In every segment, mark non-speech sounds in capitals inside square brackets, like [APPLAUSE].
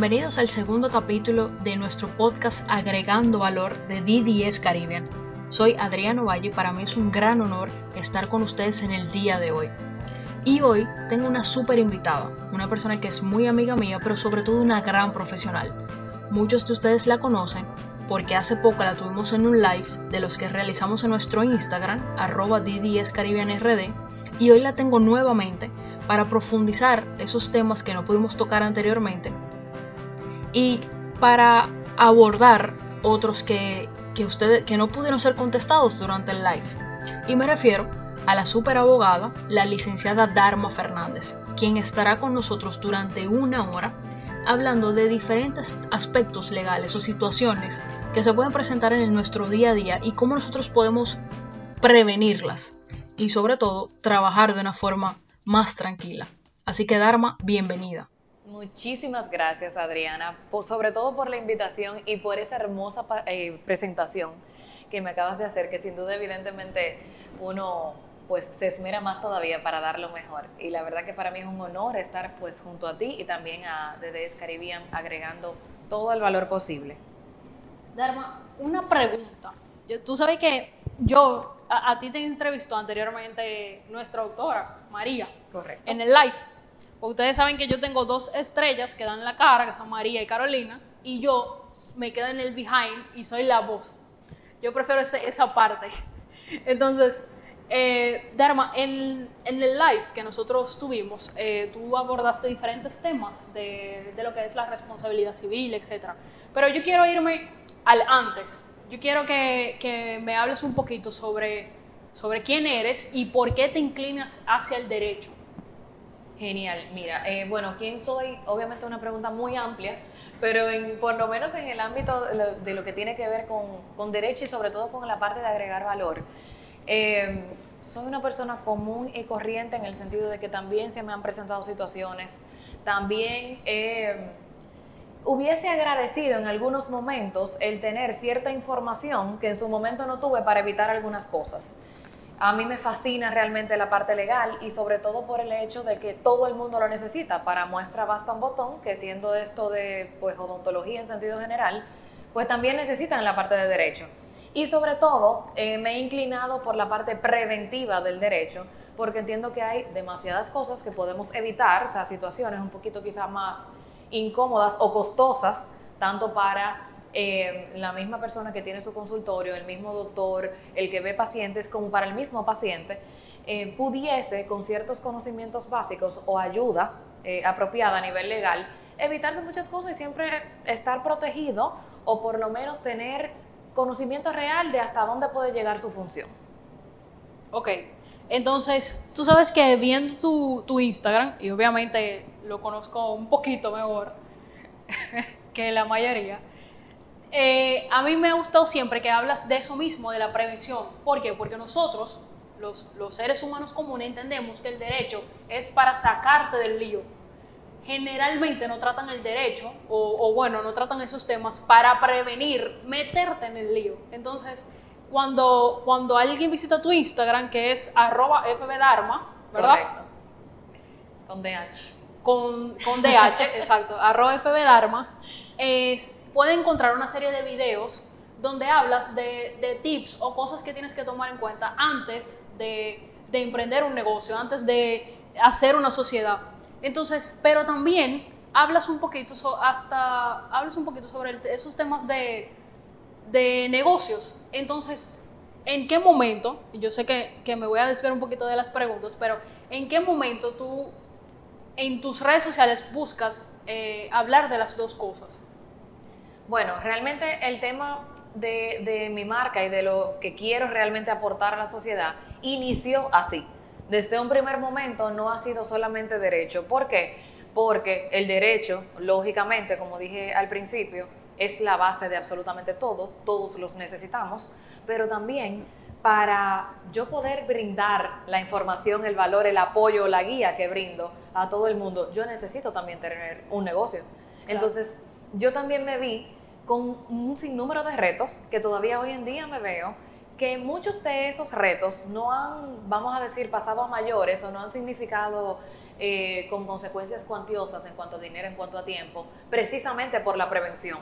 Bienvenidos al segundo capítulo de nuestro podcast Agregando Valor de DDS Caribbean. Soy Adriano Valle y para mí es un gran honor estar con ustedes en el día de hoy. Y hoy tengo una súper invitada, una persona que es muy amiga mía, pero sobre todo una gran profesional. Muchos de ustedes la conocen porque hace poco la tuvimos en un live de los que realizamos en nuestro Instagram, arroba y hoy la tengo nuevamente para profundizar esos temas que no pudimos tocar anteriormente y para abordar otros que, ustedes, que no pudieron ser contestados durante el live. Y me refiero a la super abogada, la licenciada Dharma Fernández, quien estará con nosotros durante una hora hablando de diferentes aspectos legales o situaciones que se pueden presentar en nuestro día a día y cómo nosotros podemos prevenirlas y sobre todo trabajar de una forma más tranquila. Así que Dharma, bienvenida. Muchísimas gracias Adriana, sobre todo por la invitación y por esa hermosa eh, presentación que me acabas de hacer, que sin duda evidentemente uno pues se esmera más todavía para dar lo mejor. Y la verdad que para mí es un honor estar pues junto a ti y también a DDS Caribbean agregando todo el valor posible. Dharma, una pregunta. Tú sabes que yo, a, ti te entrevistó anteriormente nuestra autora, María. Correcto. En el live. Ustedes saben que yo tengo dos estrellas que dan la cara, que son María y Carolina, y yo me quedo en el behind y soy la voz. Yo prefiero esa parte. [LAUGHS] Entonces, eh, Dharma, en, el live que nosotros tuvimos, eh, tú abordaste diferentes temas de, lo que es la responsabilidad civil, etc. Pero yo quiero irme al antes. Yo quiero que, me hables un poquito sobre quién eres y por qué te inclinas hacia el derecho. Genial, mira, eh, bueno, ¿quién soy? Obviamente una pregunta muy amplia, pero en, por lo menos en el ámbito de lo, que tiene que ver con, con derecho y sobre todo con la parte de agregar valor. Em, soy una persona común y corriente en el sentido de que también se me han presentado situaciones, también em, hubiese agradecido en algunos momentos el tener cierta información que en su momento no tuve para evitar algunas cosas. A mí me fascina realmente la parte legal y sobre todo por el hecho de que todo el mundo lo necesita. Para muestra basta un botón, que siendo esto de pues, odontología en sentido general, pues también necesitan la parte de derecho. Y sobre todo, eh, me he inclinado por la parte preventiva del derecho, porque entiendo que hay demasiadas cosas que podemos evitar, o sea, situaciones un poquito quizás más incómodas o costosas, tanto para eh, la misma persona que tiene su consultorio, el mismo doctor, el que ve pacientes, como para el mismo paciente, eh, pudiese, con ciertos conocimientos básicos o ayuda apropiada a nivel legal, evitarse muchas cosas y siempre estar protegido o por lo menos tener conocimiento real de hasta dónde puede llegar su función. Ok, entonces tú sabes que viendo tu, tu Instagram, y obviamente lo conozco un poquito mejor [LAUGHS] que la mayoría, eh, a mí me ha gustado siempre que hablas de eso mismo, de la prevención. ¿Por qué? Porque nosotros, los, los seres humanos comunes, entendemos que el derecho es para sacarte del lío generalmente no tratan el derecho, o, bueno, no tratan esos temas para prevenir meterte en el lío. Entonces, cuando, cuando alguien visita tu Instagram, que es arroba fbdharma, ¿verdad? Correcto. Con DH. Con, con DH, [LAUGHS] exacto, arroba es, puede encontrar una serie de videos donde hablas de, tips o cosas que tienes que tomar en cuenta antes de, de emprender un negocio, antes de hacer una sociedad. Entonces, pero también hablas un poquito, hasta, hablas un poquito sobre esos temas de, negocios. Entonces, ¿en qué momento, yo sé que, me voy a desviar un poquito de las preguntas, pero ¿en qué momento tú en tus redes sociales buscas eh, hablar de las dos cosas? Bueno, realmente el tema de, de, mi marca y de lo que quiero realmente aportar a la sociedad inició así desde un primer momento no ha sido solamente derecho. ¿Por qué? Porque el derecho, lógicamente, como dije al principio, es la base de absolutamente todo, todos los necesitamos, pero también para yo poder brindar la información, el valor, el apoyo, la guía que brindo a todo el mundo, yo necesito también tener un negocio. Entonces, yo también me vi con un sinnúmero de retos que todavía hoy en día me veo que muchos de esos retos no han, vamos a decir, pasado a mayores o no han significado eh, con consecuencias cuantiosas en cuanto a dinero, en cuanto a tiempo, precisamente por la prevención.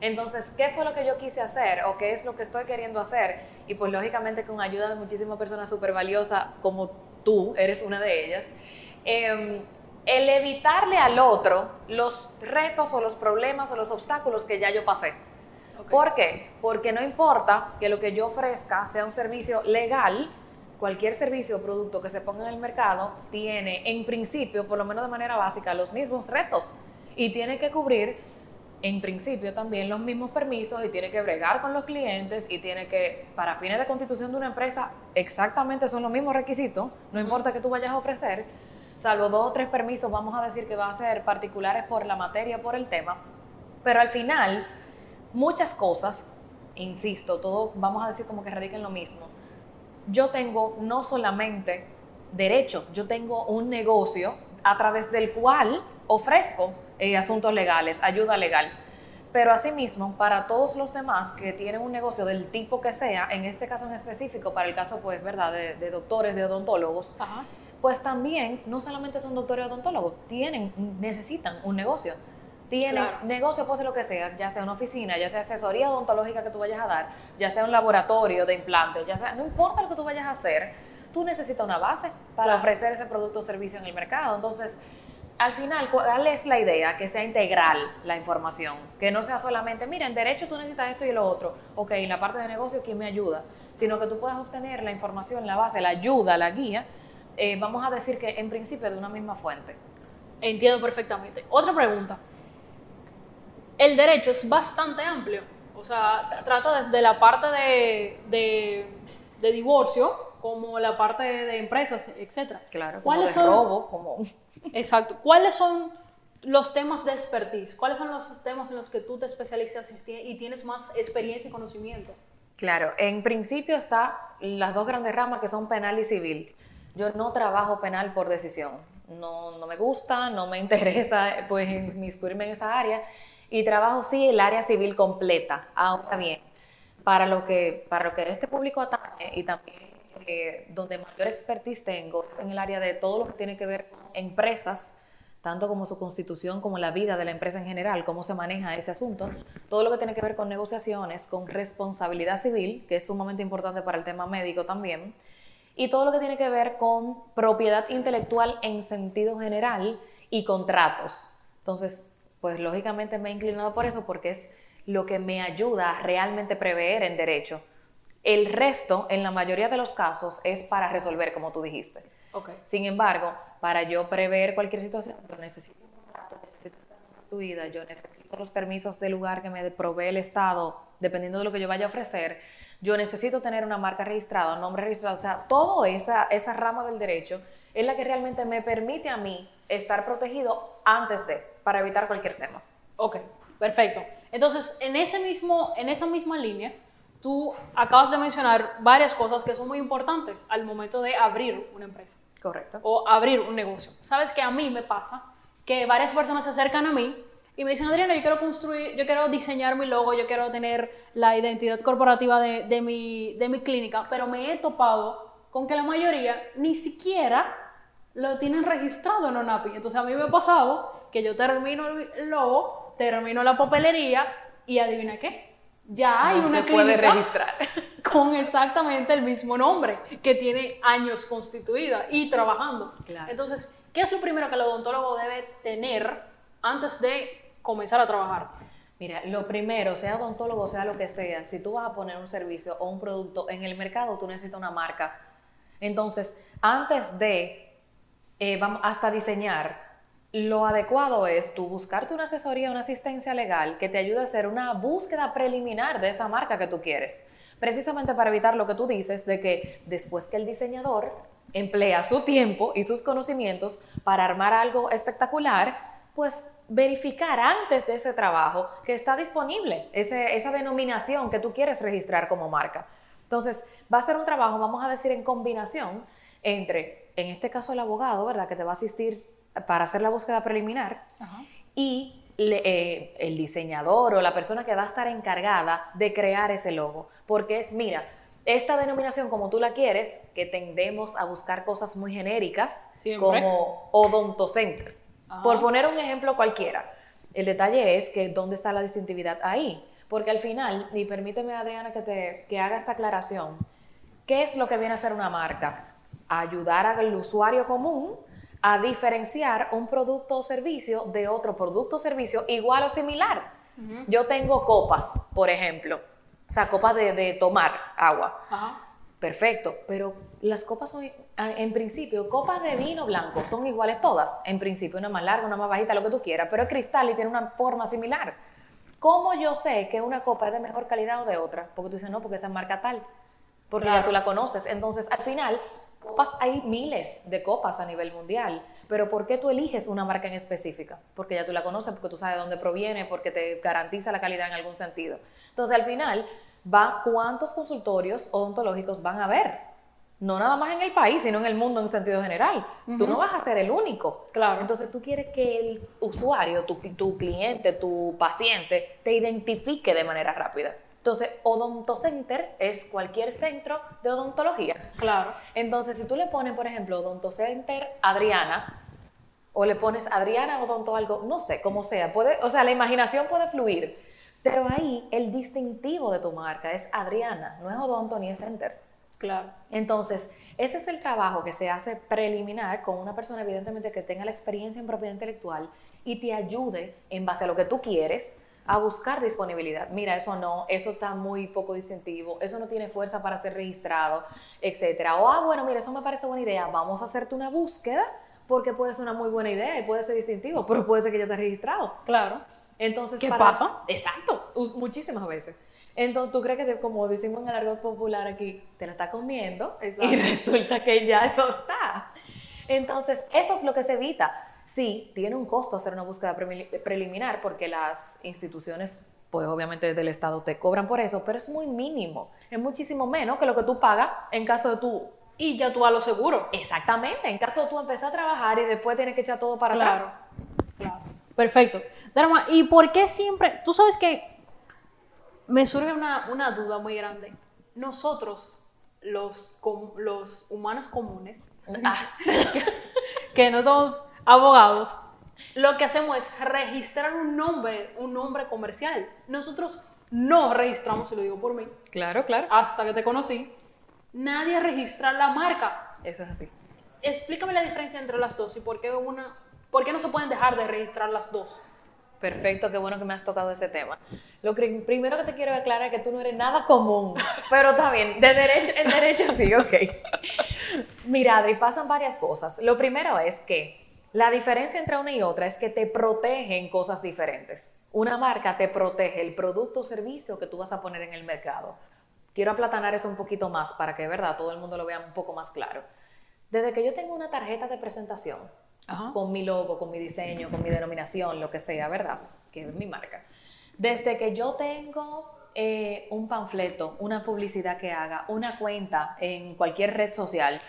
Entonces, ¿qué fue lo que yo quise hacer o qué es lo que estoy queriendo hacer? Y pues lógicamente con ayuda de muchísimas personas súper valiosas como tú, eres una de ellas, em, el evitarle al otro los retos o los problemas o los obstáculos que ya yo pasé. ¿Por qué? Porque no importa que lo que yo ofrezca sea un servicio legal, cualquier servicio o producto que se ponga en el mercado tiene, en principio, por lo menos de manera básica, los mismos retos y tiene que cubrir, en principio, también los mismos permisos y tiene que bregar con los clientes y tiene que, para fines de constitución de una empresa, exactamente son los mismos requisitos, no importa que tú vayas a ofrecer, salvo dos o tres permisos, vamos a decir que va a ser particulares por la materia, por el tema, pero al final muchas cosas, insisto, todo vamos a decir como que radica en lo mismo. Yo tengo no solamente derecho, yo tengo un negocio a través del cual ofrezco eh, asuntos legales, ayuda legal. Pero asimismo, para todos los demás que tienen un negocio del tipo que sea, en este caso en específico, para el caso, pues, ¿verdad?, de, doctores, de odontólogos, pues también no solamente son doctores odontólogos, tienen, necesitan un negocio tiene negocio, puede ser lo que sea, ya sea una oficina, ya sea asesoría odontológica que tú vayas a dar, ya sea un laboratorio de implantes, ya sea, no importa lo que tú vayas a hacer, tú necesitas una base para ofrecer ese producto o servicio en el mercado. Entonces, al final, ¿cuál es la idea? Que sea integral la información, que no sea solamente, mira, en derecho tú necesitas esto y lo otro, ok, en la parte de negocio, ¿quién me ayuda? Sino que tú puedas obtener la información, la base, la ayuda, la guía, eh, vamos a decir que en principio de una misma fuente. Entiendo perfectamente. Otra pregunta el derecho es bastante amplio. O sea, trata desde la parte de, divorcio como la parte de empresas, etcétera. Claro, ¿Cuáles son, robo, como... Exacto. ¿Cuáles son los temas de expertise? ¿Cuáles son los temas en los que tú te especializas y tienes más experiencia y conocimiento? Claro, en principio está las dos grandes ramas que son penal y civil. Yo no trabajo penal por decisión. No, no me gusta, no me [LAUGHS] interesa pues inmiscuirme en esa área y trabajo sí el área civil completa. Ahora bien, para lo que, para lo que este público atañe y también eh, donde mayor expertise tengo es en el área de todo lo que tiene que ver con empresas, tanto como su constitución como la vida de la empresa en general, cómo se maneja ese asunto, todo lo que tiene que ver con negociaciones, con responsabilidad civil, que es sumamente importante para el tema médico también, y todo lo que tiene que ver con propiedad intelectual en sentido general y contratos. Entonces, pues lógicamente me he inclinado por eso porque es lo que me ayuda a realmente prever en derecho. El resto, en la mayoría de los casos, es para resolver, como tú dijiste. Okay. Sin embargo, para yo prever cualquier situación, yo necesito un contrato, necesito estar constituida, yo necesito los permisos del lugar que me provee el Estado, dependiendo de lo que yo vaya a ofrecer, yo necesito tener una marca registrada, un nombre registrado, o sea, toda esa, esa rama del derecho es la que realmente me permite a mí estar protegido antes de, para evitar cualquier tema. Ok, perfecto. Entonces, en, ese mismo, en esa misma línea, tú acabas de mencionar varias cosas que son muy importantes al momento de abrir una empresa. Correcto. O abrir un negocio. Sabes que a mí me pasa que varias personas se acercan a mí y me dicen, Adriana, yo quiero construir, yo quiero diseñar mi logo, yo quiero tener la identidad corporativa de, de, mi, de mi clínica, pero me he topado con que la mayoría ni siquiera lo tienen registrado en ONAPI. Entonces a mí me ha pasado que yo termino el logo, termino la papelería y adivina qué. Ya hay una se puede registrar [LAUGHS] con exactamente el mismo nombre que tiene años constituida y trabajando. Entonces, ¿qué es lo primero que el odontólogo debe tener antes de comenzar a trabajar? Mira, lo primero, sea odontólogo, sea lo que sea, si tú vas a poner un servicio o un producto en el mercado, tú necesitas una marca. Entonces, antes de eh, vamos, hasta diseñar, lo adecuado es tú buscarte una asesoría, una asistencia legal que te ayude a hacer una búsqueda preliminar de esa marca que tú quieres, precisamente para evitar lo que tú dices de que después que el diseñador emplea su tiempo y sus conocimientos para armar algo espectacular, pues verificar antes de ese trabajo que está disponible esa denominación que tú quieres registrar como marca. Entonces, va a ser un trabajo, vamos a decir, en combinación entre en este caso el abogado, ¿verdad? Que te va a asistir para hacer la búsqueda preliminar y eh, el diseñador o la persona que va a estar encargada de crear ese logo. Porque es, mira, esta denominación como tú la quieres, que tendemos a buscar cosas muy genéricas, Siempre. como odontocenter. Ajá. Por poner un ejemplo cualquiera. El detalle es que dónde está la distintividad ahí. Porque al final, y permíteme Adriana que, te, que haga esta aclaración, ¿qué es lo que viene a ser una marca? Ayudar al usuario común a diferenciar un producto o servicio de otro producto o servicio igual o similar. Yo tengo copas, por ejemplo, o sea, copas de, de tomar agua. Ajá. Perfecto, pero las copas son, ah, en principio, copas de vino blanco son iguales todas. En principio, una más larga, una más bajita, lo que tú quieras, pero es cristal y tiene una forma similar. ¿Cómo yo sé que una copa es de mejor calidad o de otra? Porque tú dices, no, porque esa es marca tal, porque Claro. ya tú la conoces. Entonces, al final, copas hay miles de copas a nivel mundial, pero ¿por qué tú eliges una marca en específica? Porque ya tú la conoces, porque tú sabes de dónde proviene, porque te garantiza la calidad en algún sentido. Entonces, al final, va cuántos consultorios odontológicos van a haber. No nada más en el país, sino en el mundo en sentido general. Tú no vas a ser el único. Claro. Entonces tú quieres que el usuario, tu, tu cliente, tu paciente, te identifique de manera rápida. Entonces, Odontocenter es cualquier centro de odontología. Claro. Entonces, si tú le pones, por ejemplo, Odontocenter Adriana, o le pones Adriana Odonto algo, no sé, como sea, puede, o sea, la imaginación puede fluir, pero ahí el distintivo de tu marca es Adriana, no es Odonto ni es Center. Claro. Entonces, ese es el trabajo que se hace preliminar con una persona, evidentemente, que tenga la experiencia en propiedad intelectual y te ayude, en base a lo que tú quieres, a buscar disponibilidad. Mira, eso no, eso está muy poco distintivo, eso no tiene fuerza para ser registrado, etcétera. O, ah, bueno, mira, eso me parece buena idea, vamos a hacerte una búsqueda porque puede ser una muy buena idea y puede ser distintivo, pero puede ser que ya esté registrado. Claro. Entonces, ¿Qué para- pasa? Exacto, muchísimas veces. Entonces, tú crees que, te- como decimos en el argot popular aquí, te la está comiendo Exacto. y resulta que ya eso está. Entonces, eso es lo que se evita. Sí, tiene un costo hacer una búsqueda preliminar porque las instituciones, pues obviamente del Estado te cobran por eso, pero es muy mínimo. Es muchísimo menos que lo que tú pagas en caso de tú. Y ya tú a lo seguro. Exactamente, en caso de tú empezar a trabajar y después tienes que echar todo para Claro. atrás. Claro. Perfecto. Dharma, ¿y por qué siempre? Tú sabes que me surge una, una duda muy grande. Nosotros, los, com- los humanos comunes, Ah, [LAUGHS] que no somos abogados, lo que hacemos es registrar un nombre, un nombre comercial. Nosotros no registramos, y lo digo por mí, claro, claro. hasta que te conocí, nadie registra la marca. Eso es así. Explícame la diferencia entre las dos y por qué una, por qué no se pueden dejar de registrar las dos. Perfecto, qué bueno que me has tocado ese tema. Lo que- primero que te quiero aclarar es que tú no eres nada común, [LAUGHS] pero está bien, de derecho, en derecho sí, ok. Mira, Adri, pasan varias cosas. Lo primero es que la diferencia entre una y otra es que te protegen cosas diferentes. Una marca te protege el producto o servicio que tú vas a poner en el mercado. Quiero aplatanar eso un poquito más para que, de verdad, todo el mundo lo vea un poco más claro. Desde que yo tengo una tarjeta de presentación, Ajá. con mi logo, con mi diseño, con mi denominación, lo que sea, ¿verdad? Que es mi marca. Desde que yo tengo eh, un panfleto, una publicidad que haga, una cuenta en cualquier red social,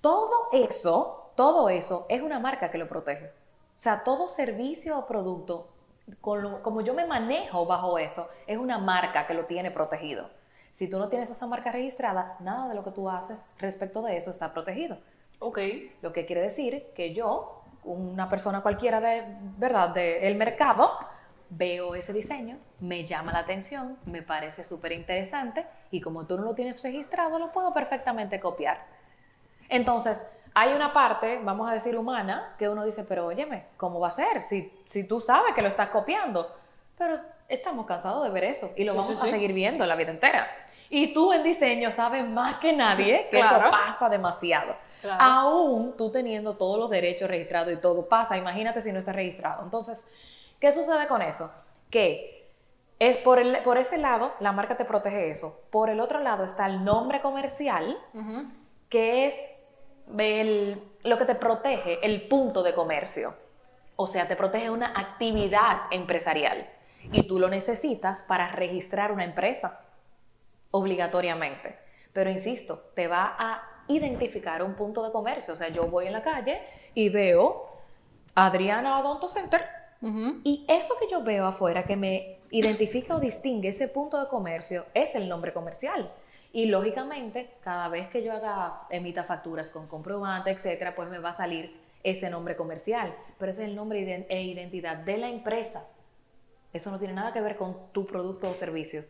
todo eso, todo eso es una marca que lo protege. O sea, todo servicio o producto, lo- como yo me manejo bajo eso, es una marca que lo tiene protegido. Si tú no tienes esa marca registrada, nada de lo que tú haces respecto de eso está protegido. Ok. Lo que quiere decir que yo, una persona cualquiera de verdad del mercado, veo ese diseño, me llama la atención, me parece súper interesante y como tú no lo tienes registrado, lo puedo perfectamente copiar. Entonces, hay una parte, vamos a decir humana, que uno dice, pero óyeme, ¿cómo va a ser? Si, si tú sabes que lo estás copiando, pero estamos cansados de ver eso y lo Sí, vamos sí, a sí. seguir viendo la vida entera. Y tú en diseño sabes más que nadie [LAUGHS] que Claro. eso pasa demasiado. Claro. Aún tú teniendo todos los derechos registrados y todo pasa, imagínate si no está registrado. Entonces, ¿qué sucede con eso? Que es por, el- por ese lado, la marca te protege eso. Por el otro lado está el nombre comercial, que es el- lo que te protege, el punto de comercio. O sea, te protege una actividad empresarial y tú lo necesitas para registrar una empresa obligatoriamente. Pero insisto, te va a identificar un punto de comercio. O sea, yo voy en la calle y veo Adriana Odonto Center y eso que yo veo afuera que me identifica o distingue ese punto de comercio es el nombre comercial. Y lógicamente, cada vez que yo haga, emita facturas con comprobante, etcétera, pues me va a salir ese nombre comercial, pero ese es el nombre e identidad de la empresa. Eso no tiene nada que ver con tu producto o servicio.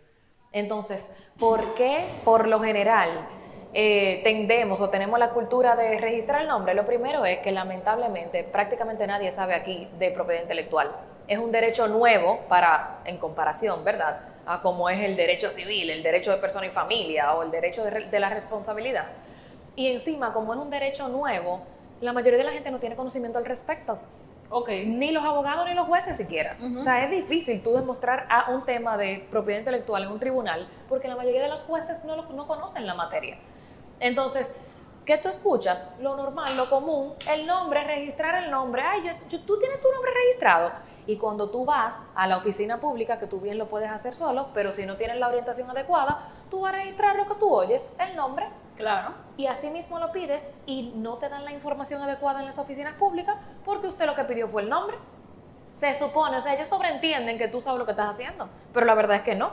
Entonces, ¿por qué por lo general eh, tendemos o tenemos la cultura de registrar el nombre? Lo primero es que lamentablemente prácticamente nadie sabe aquí de propiedad intelectual. Es un derecho nuevo para, en comparación, ¿verdad? A como es el derecho civil, el derecho de persona y familia o el derecho de la responsabilidad. Y encima, como es un derecho nuevo, la mayoría de la gente no tiene conocimiento al respecto. Okay. Ni los abogados ni los jueces siquiera. O sea, es difícil tú demostrar a un tema de propiedad intelectual en un tribunal porque la mayoría de los jueces no, no conocen la materia. Entonces, ¿qué tú escuchas? Lo normal, lo común, el nombre, registrar el nombre. Ay, yo, tú tienes tu nombre registrado. Y cuando tú vas a la oficina pública, que tú bien lo puedes hacer solo, pero si no tienes la orientación adecuada, tú vas a registrar lo que tú oyes, el nombre, Claro. Y así mismo lo pides y no te dan la información adecuada en las oficinas públicas porque usted lo que pidió fue el nombre. Se supone, o sea, ellos sobreentienden que tú sabes lo que estás haciendo, pero la verdad es que no.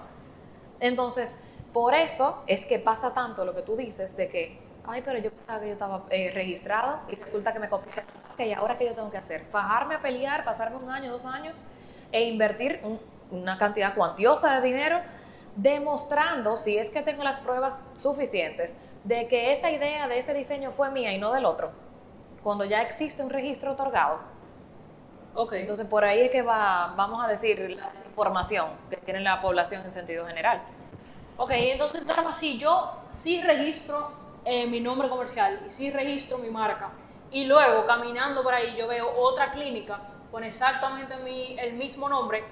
Entonces, por eso es que pasa tanto lo que tú dices de que, ay, pero yo pensaba que yo estaba eh, registrado y resulta que me copié. Ok, ahora qué yo tengo que hacer? Fajarme a pelear, pasarme un año, dos años e invertir una cantidad cuantiosa de dinero demostrando, si es que tengo las pruebas suficientes, de que esa idea de ese diseño fue mía y no del otro, cuando ya existe un registro otorgado. Entonces por ahí es que va, vamos a decir, la información que tiene la población en sentido general. Ok, entonces, Dama, si yo sí registro eh, mi nombre comercial y sí registro mi marca, y luego caminando por ahí yo veo otra clínica con exactamente mi, el mismo nombre,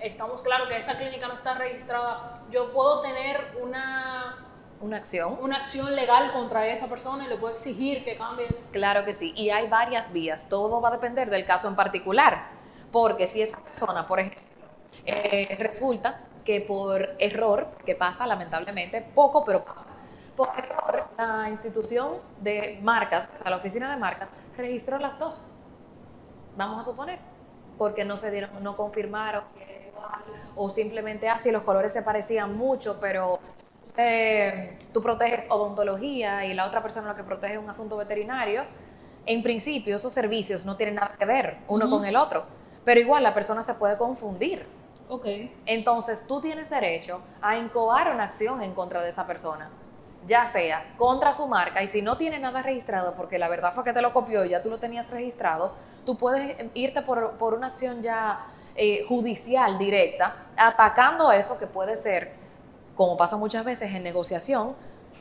estamos claros que esa clínica no está registrada, yo puedo tener una una acción. Una acción legal contra esa persona y le puedo exigir que cambie. Claro que sí. Y hay varias vías. Todo va a depender del caso en particular. Porque si esa persona, por ejemplo, eh, resulta que por error, que pasa lamentablemente, poco, pero pasa, por error, la institución de marcas, la oficina de marcas, registró las dos. Vamos a suponer. Porque no se dieron, no confirmaron o simplemente así los colores se parecían mucho, pero eh, tú proteges odontología y la otra persona lo que protege es un asunto veterinario, en principio esos servicios no tienen nada que ver uno con el otro, pero igual la persona se puede confundir. Okay. Entonces tú tienes derecho a incoar una acción en contra de esa persona, ya sea contra su marca y si no tiene nada registrado, porque la verdad fue que te lo copió y ya tú lo tenías registrado, tú puedes irte por, por una acción ya eh, judicial directa, atacando eso que puede ser como pasa muchas veces en negociación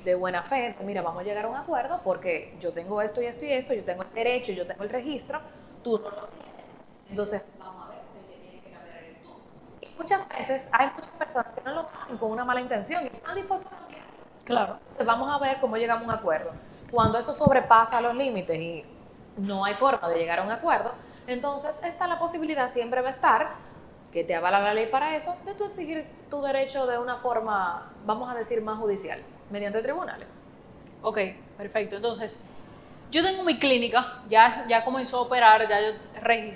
de buena fe, mira, vamos a llegar a un acuerdo porque yo tengo esto y esto y esto, yo tengo el derecho, yo tengo el registro, tú no lo tienes. Entonces, vamos a ver, el que tiene que cambiar eres tú. Y muchas veces hay muchas personas que no lo hacen con una mala intención y están dispuestos a cambiar. Claro. Entonces, vamos a ver cómo llegamos a un acuerdo. Cuando eso sobrepasa los límites y no hay forma de llegar a un acuerdo, entonces está la posibilidad, siempre va a estar, que te avala la ley para eso, de tú exigir tu derecho de una forma, vamos a decir, más judicial, mediante tribunales. Ok, perfecto. Entonces, yo tengo mi clínica, ya, ya comenzó a operar, ya yo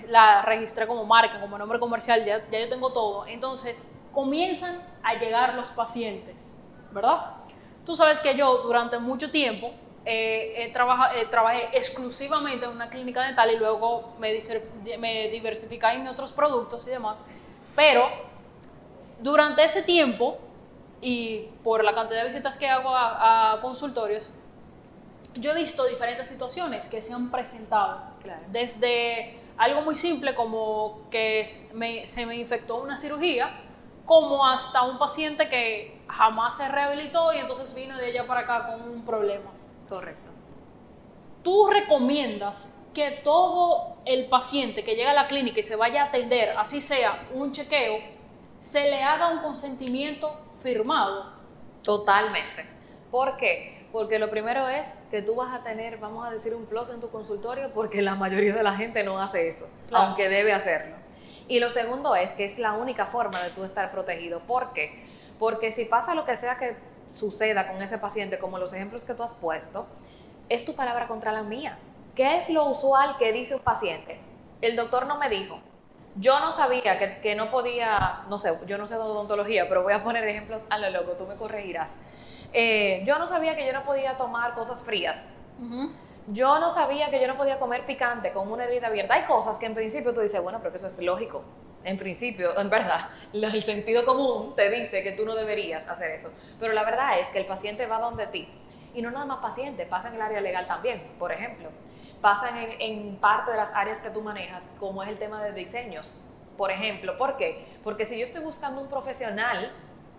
la registré como marca, como nombre comercial, ya, ya yo tengo todo. Entonces, comienzan a llegar los pacientes, ¿verdad? Tú sabes que yo durante mucho tiempo eh, trabajé exclusivamente en una clínica dental y luego me diversificé en otros productos y demás. Pero durante ese tiempo y por la cantidad de visitas que hago a, consultorios, yo he visto diferentes situaciones que se han presentado. Desde algo muy simple como que se me infectó una cirugía, como hasta un paciente que jamás se rehabilitó y entonces vino de allá para acá con un problema. Correcto. ¿Tú recomiendas que todo el paciente que llega a la clínica y se vaya a atender, así sea un chequeo, se le haga un consentimiento firmado. Totalmente. ¿Por qué? Porque lo primero es que tú vas a tener, vamos a decir, un plus en tu consultorio porque la mayoría de la gente no hace eso, aunque debe hacerlo. Y lo segundo es que es la única forma de tú estar protegido. ¿Por qué? Porque si pasa lo que sea que suceda con ese paciente, como los ejemplos que tú has puesto, es tu palabra contra la mía. ¿Qué es lo usual que dice un paciente? El doctor no me dijo. Yo no sabía que, no podía, no sé, yo no sé de odontología, pero voy a poner ejemplos a lo loco, tú me corregirás. Eh, yo no sabía que yo no podía tomar cosas frías. Yo no sabía que yo no podía comer picante con una herida abierta. Hay cosas que en principio tú dices, bueno, pero que eso es lógico. En principio, en verdad, [LAUGHS] el sentido común te dice que tú no deberías hacer eso. Pero la verdad es que el paciente va donde ti. Y no nada más paciente, pasa en el área legal también, por ejemplo. Pasa en, en parte de las áreas que tú manejas, como es el tema de diseños, por ejemplo. ¿Por qué? Porque si yo estoy buscando un profesional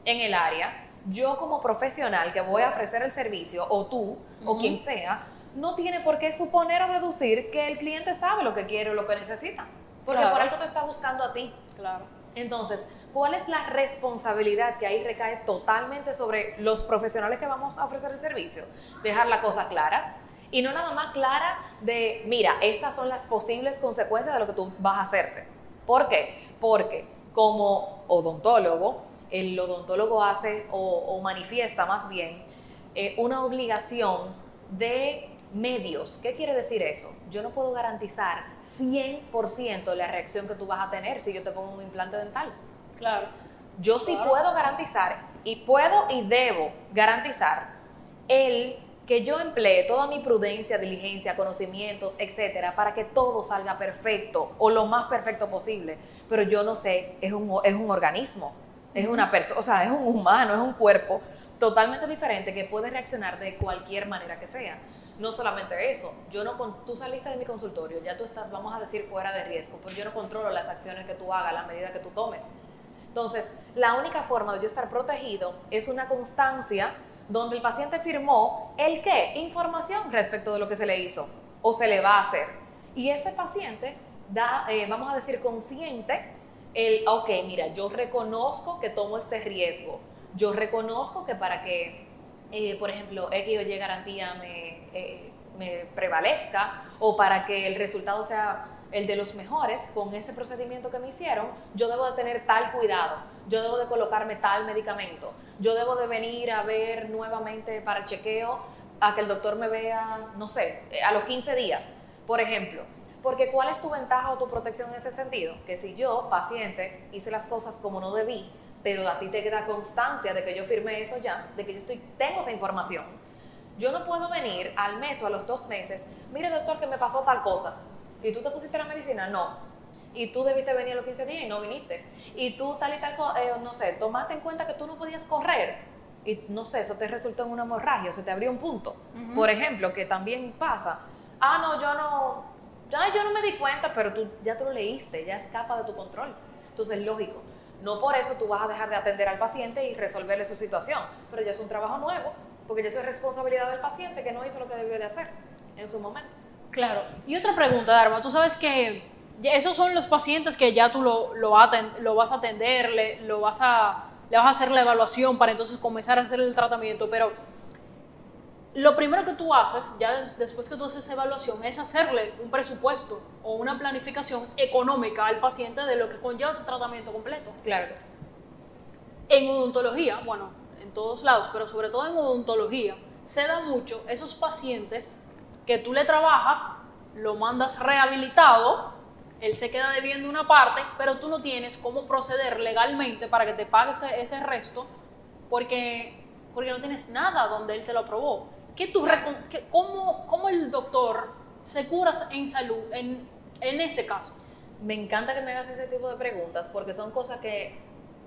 en el área, yo como profesional que voy a ofrecer el servicio, o tú, o quien sea, no tiene por qué suponer o deducir que el cliente sabe lo que quiere o lo que necesita. Porque por algo te está buscando a ti. Claro. Entonces, ¿cuál es la responsabilidad que ahí recae totalmente sobre los profesionales que vamos a ofrecer el servicio? Dejar la cosa clara. Y no nada más clara de, mira, estas son las posibles consecuencias de lo que tú vas a hacerte. ¿Por qué? Porque como odontólogo, el odontólogo hace o, manifiesta más bien eh, una obligación de medios. ¿Qué quiere decir eso? Yo no puedo garantizar 100% la reacción que tú vas a tener si yo te pongo un implante dental. Claro. Yo sí puedo garantizar y puedo y debo garantizar el que yo emplee toda mi prudencia, diligencia, conocimientos, etcétera, para que todo salga perfecto o lo más perfecto posible. Pero yo no sé, es un, es un organismo, es una persona, o sea, es un humano, es un cuerpo totalmente diferente que puede reaccionar de cualquier manera que sea. No solamente eso, yo no tú saliste de mi consultorio, ya tú estás, vamos a decir, fuera de riesgo, pues yo no controlo las acciones que tú hagas, la medida que tú tomes. Entonces, la única forma de yo estar protegido es una constancia donde el paciente firmó el qué, información respecto de lo que se le hizo o se le va a hacer. Y ese paciente da, eh, vamos a decir, consciente el, ok, mira, yo reconozco que tomo este riesgo, yo reconozco que para que, eh, por ejemplo, X o Y garantía me eh, me prevalezca o para que el resultado sea el de los mejores con ese procedimiento que me hicieron, yo debo de tener tal cuidado, yo debo de colocarme tal medicamento, yo debo de venir a ver nuevamente para chequeo a que el doctor me vea, no sé, a los 15 días, por ejemplo. Porque ¿cuál es tu ventaja o tu protección en ese sentido? Que si yo, paciente, hice las cosas como no debí, pero a ti te queda constancia de que yo firmé eso ya, de que yo estoy, tengo esa información, yo no puedo venir al mes o a los dos meses, mire doctor que me pasó tal cosa. ¿Y tú te pusiste la medicina? No. Y tú debiste venir a los 15 días y no viniste. Y tú tal y tal, eh, no sé, tomaste en cuenta que tú no podías correr. Y no sé, eso te resultó en una hemorragia, se te abrió un punto. Por ejemplo, que también pasa. Ah, no, yo no, ya yo no me di cuenta, pero tú ya tú lo leíste, ya escapa de tu control. Entonces, lógico, no por eso tú vas a dejar de atender al paciente y resolverle su situación, pero ya es un trabajo nuevo porque ya es responsabilidad del paciente que no hizo lo que debió de hacer en su momento. Claro. Y otra pregunta, Darma, tú sabes que esos son los pacientes que ya tú lo, lo, lo vas a atender, le, lo vas a, le vas a hacer la evaluación para entonces comenzar a hacer el tratamiento, pero lo primero que tú haces, ya después que tú haces esa evaluación, es hacerle un presupuesto o una planificación económica al paciente de lo que conlleva su tratamiento completo. Claro que sí. En odontología, bueno, en todos lados, pero sobre todo en odontología, se da mucho esos pacientes que tú le trabajas, lo mandas rehabilitado, él se queda debiendo una parte, pero tú no tienes cómo proceder legalmente para que te pague ese, resto, porque, porque no tienes nada donde él te lo aprobó. ¿Qué tú, cómo, ¿Cómo el doctor se cura en salud en, en ese caso? Me encanta que me hagas ese tipo de preguntas porque son cosas que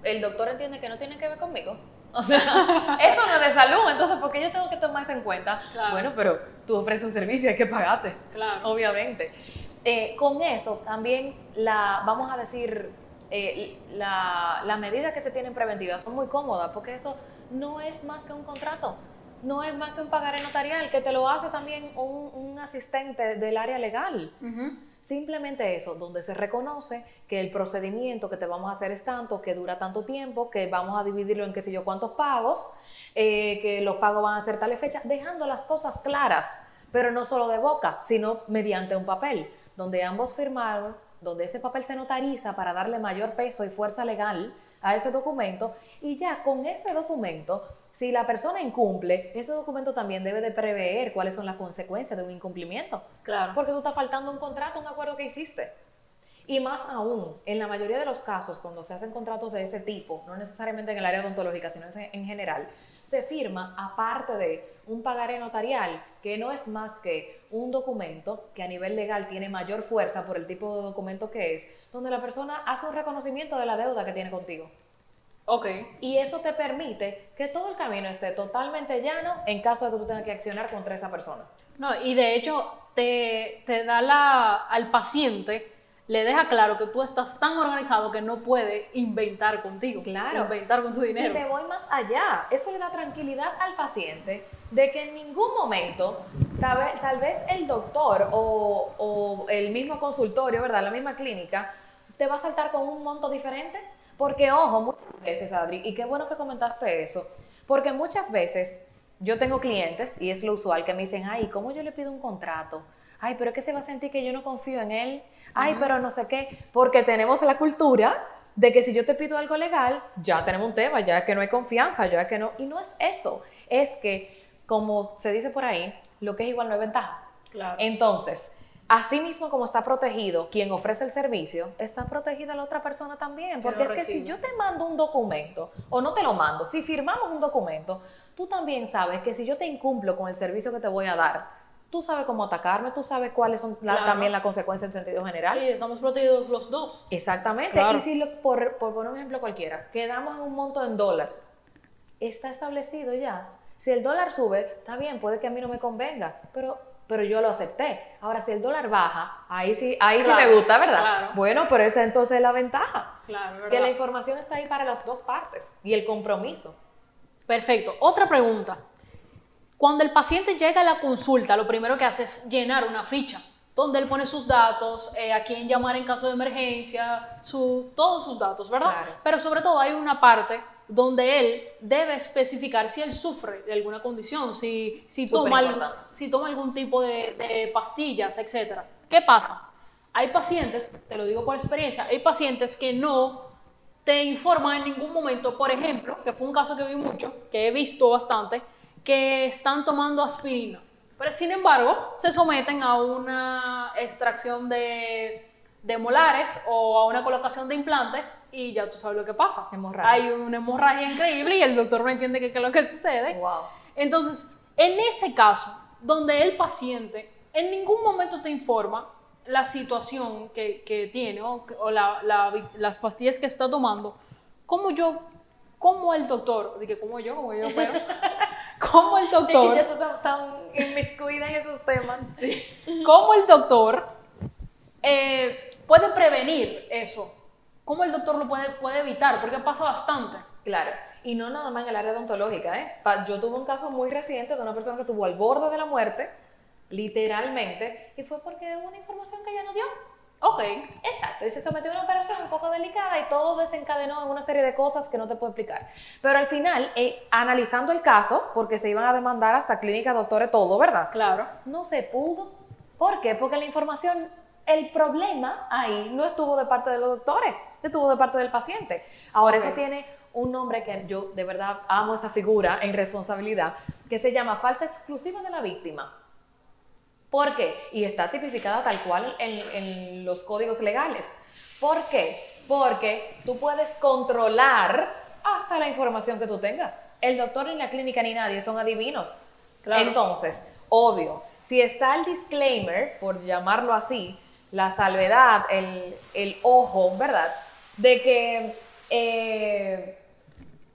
el doctor entiende que no tienen que ver conmigo o sea, [LAUGHS] eso no es de salud, entonces, ¿por qué yo tengo que tomar eso en cuenta? Bueno, pero tú ofreces un servicio, hay que pagarte, claro. obviamente. Eh, con eso también, la, vamos a decir, eh, la, la medida que se tienen preventivas son muy cómodas, porque eso no es más que un contrato, no es más que un pagaré notarial, que te lo hace también un, un asistente del área legal. Simplemente eso, donde se reconoce que el procedimiento que te vamos a hacer es tanto, que dura tanto tiempo, que vamos a dividirlo en qué sé yo cuántos pagos, eh, que los pagos van a ser tales fechas, dejando las cosas claras, pero no solo de boca, sino mediante un papel, donde ambos firmaron, donde ese papel se notariza para darle mayor peso y fuerza legal a ese documento y ya con ese documento si la persona incumple, ese documento también debe de prever cuáles son las consecuencias de un incumplimiento. Claro. Porque tú estás faltando un contrato, un acuerdo que hiciste. Y más aún, en la mayoría de los casos, cuando se hacen contratos de ese tipo, no necesariamente en el área odontológica, sino en general, se firma aparte de un pagaré notarial, que no es más que un documento que a nivel legal tiene mayor fuerza por el tipo de documento que es, donde la persona hace un reconocimiento de la deuda que tiene contigo. Ok. Y eso te permite que todo el camino esté totalmente llano en caso de que tú tengas que accionar contra esa persona. No, y de hecho te, te da la, al paciente, le deja claro que tú estás tan organizado que no puede inventar contigo. Claro. Inventar con tu dinero. Y te voy más allá. Eso le da tranquilidad al paciente de que en ningún momento, tal vez, tal vez el doctor o, o el mismo consultorio, ¿verdad? La misma clínica, te va a saltar con un monto diferente. Porque, ojo, muchas veces, Adri, y qué bueno que comentaste eso, porque muchas veces yo tengo clientes, y es lo usual, que me dicen, ay, ¿cómo yo le pido un contrato? Ay, pero es que se va a sentir que yo no confío en él. Ay, pero no sé qué. Porque tenemos la cultura de que si yo te pido algo legal, ya tenemos un tema, ya es que no hay confianza, ya es que no. Y no es eso. Es que, como se dice por ahí, lo que es igual no es ventaja. Claro. Entonces, así mismo como está protegido quien ofrece el servicio, está protegida la otra persona también. Porque es que si yo te mando un documento, o no te lo mando, si firmamos un documento, tú también sabes que si yo te incumplo con el servicio que te voy a dar, tú sabes cómo atacarme, tú sabes cuáles son la- Claro. también las consecuencias en sentido general. Sí, estamos protegidos los dos. Exactamente. Claro. Y si, lo- por, por poner un ejemplo cualquiera, quedamos en un monto en dólar, está establecido ya. Si el dólar sube, está bien, puede que a mí no me convenga, pero, pero yo lo acepté. Ahora, si el dólar baja, ahí sí, ahí sí me gusta, ¿verdad? claro. Bueno, pero esa entonces es la ventaja. Claro, Que ¿verdad? la información está ahí para las dos partes y el compromiso. Perfecto. Otra pregunta. Cuando el paciente llega a la consulta, lo primero que hace es llenar una ficha, donde él pone sus datos, eh, a quién llamar en caso de emergencia, su, todos sus datos, ¿verdad? Claro. Pero sobre todo hay una parte donde él debe especificar si él sufre de alguna condición, si, si, toma, al- importante. si toma algún tipo de, de pastillas, etc. ¿Qué pasa? Hay pacientes, te lo digo por experiencia, hay pacientes que no te informan en ningún momento, por ejemplo, que fue un caso que vi mucho, que he visto bastante, que están tomando aspirina. Pero sin embargo, se someten a una extracción de, de molares o a una colocación de implantes y ya tú sabes lo que pasa. Hemorragia. Hay una hemorragia increíble y el doctor no entiende qué es lo que sucede. Wow. Entonces, en ese caso, donde el paciente en ningún momento te informa la situación que, que tiene o, o la- la las pastillas que está tomando, ¿cómo yo, cómo el doctor, dije, ¿cómo yo, como yo, pero, [LAUGHS] cómo el Es que ya doctor, tan inmiscuida en esos temas. [LAUGHS] cómo el doctor eh, puede prevenir eso? ¿Cómo el doctor lo puede, puede evitar? Porque pasa bastante. Claro. Y no nada más en el área odontológica, ¿eh? Yo tuve un caso muy reciente de una persona que estuvo al borde de la muerte, literalmente, y fue porque hubo una información que ella no dio. Ok, Exacto, y se sometió a una operación un poco delicada y todo desencadenó en una serie de cosas que no te puedo explicar. Pero al final, eh, analizando el caso, porque se iban a demandar hasta clínica, doctores, todo, ¿verdad? claro. No se pudo. ¿Por qué? Porque la información, el problema ahí no estuvo de parte de los doctores, estuvo de parte del paciente. Ahora, eso tiene un nombre que yo de verdad amo esa figura en responsabilidad, que se llama falta exclusiva de la víctima. ¿Por qué? Y está tipificada tal cual en, en los códigos legales. ¿Por qué? Porque tú puedes controlar hasta la información que tú tengas. El doctor ni la clínica ni nadie son adivinos. Claro. Entonces, obvio, si está el disclaimer, por llamarlo así, la salvedad, el, el ojo, ¿verdad? De que eh,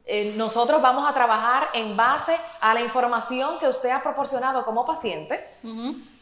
eh, nosotros vamos a trabajar en base a la información que usted ha proporcionado como paciente,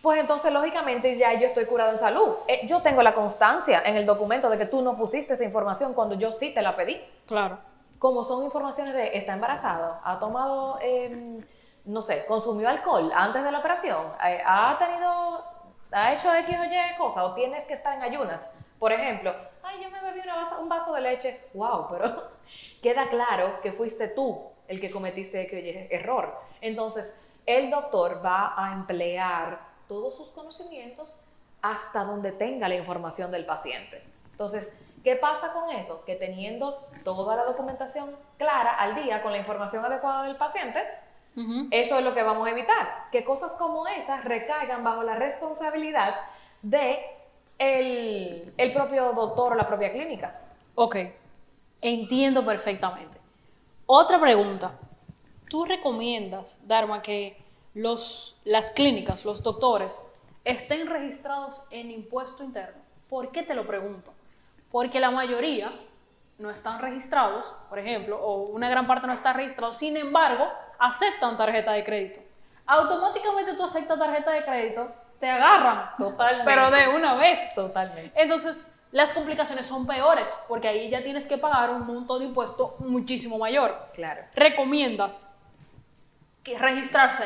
pues entonces lógicamente ya yo estoy curado en salud. Eh, yo tengo la constancia en el documento de que tú no pusiste esa información cuando yo sí te la pedí. Claro. Como son informaciones de está embarazado, ha tomado, eh, no sé, consumió alcohol antes de la operación, ha tenido, ha hecho X o Y cosa, o tienes que estar en ayunas. Por ejemplo, ay, yo me bebí una vaso- un vaso de leche, wow, pero [LAUGHS] queda claro que fuiste tú el que cometiste X o Y error. Entonces, el doctor va a emplear todos sus conocimientos hasta donde tenga la información del paciente. Entonces, ¿qué pasa con eso? Que teniendo toda la documentación clara al día con la información adecuada del paciente, Eso es lo que vamos a evitar, que cosas como esas recaigan bajo la responsabilidad de el, el propio doctor o la propia clínica. Ok, entiendo perfectamente. Otra pregunta. tú recomiendas, Dharma, que los, las clínicas, los doctores, estén registrados en impuesto interno? ¿Por qué te lo pregunto? Porque la mayoría no están registrados, por ejemplo, o una gran parte no está registrado, sin embargo, aceptan tarjeta de crédito. Automáticamente tú aceptas tarjeta de crédito, te agarran, Totalmente. pero de una vez. Totalmente. Entonces, las complicaciones son peores, porque ahí ya tienes que pagar un monto de impuesto muchísimo mayor. Claro. ¿Recomiendas que registrarse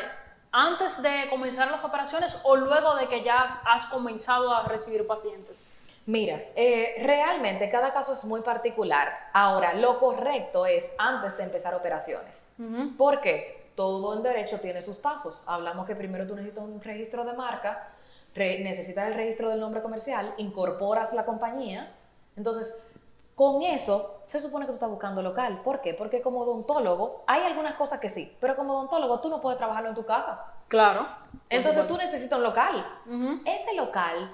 antes de comenzar las operaciones o luego de que ya has comenzado a recibir pacientes? Mira, eh, realmente cada caso es muy particular. Ahora, lo correcto es antes de empezar operaciones. ¿Por qué? Todo en derecho tiene sus pasos. Hablamos que primero tú necesitas un registro de marca, necesitas el registro del nombre comercial, incorporas la compañía. Entonces, con eso se supone que tú estás buscando local. ¿Por qué? Porque como odontólogo hay algunas cosas que sí, pero como odontólogo tú no puedes trabajarlo en tu casa. Claro. Entonces tú necesitas un local. Ese local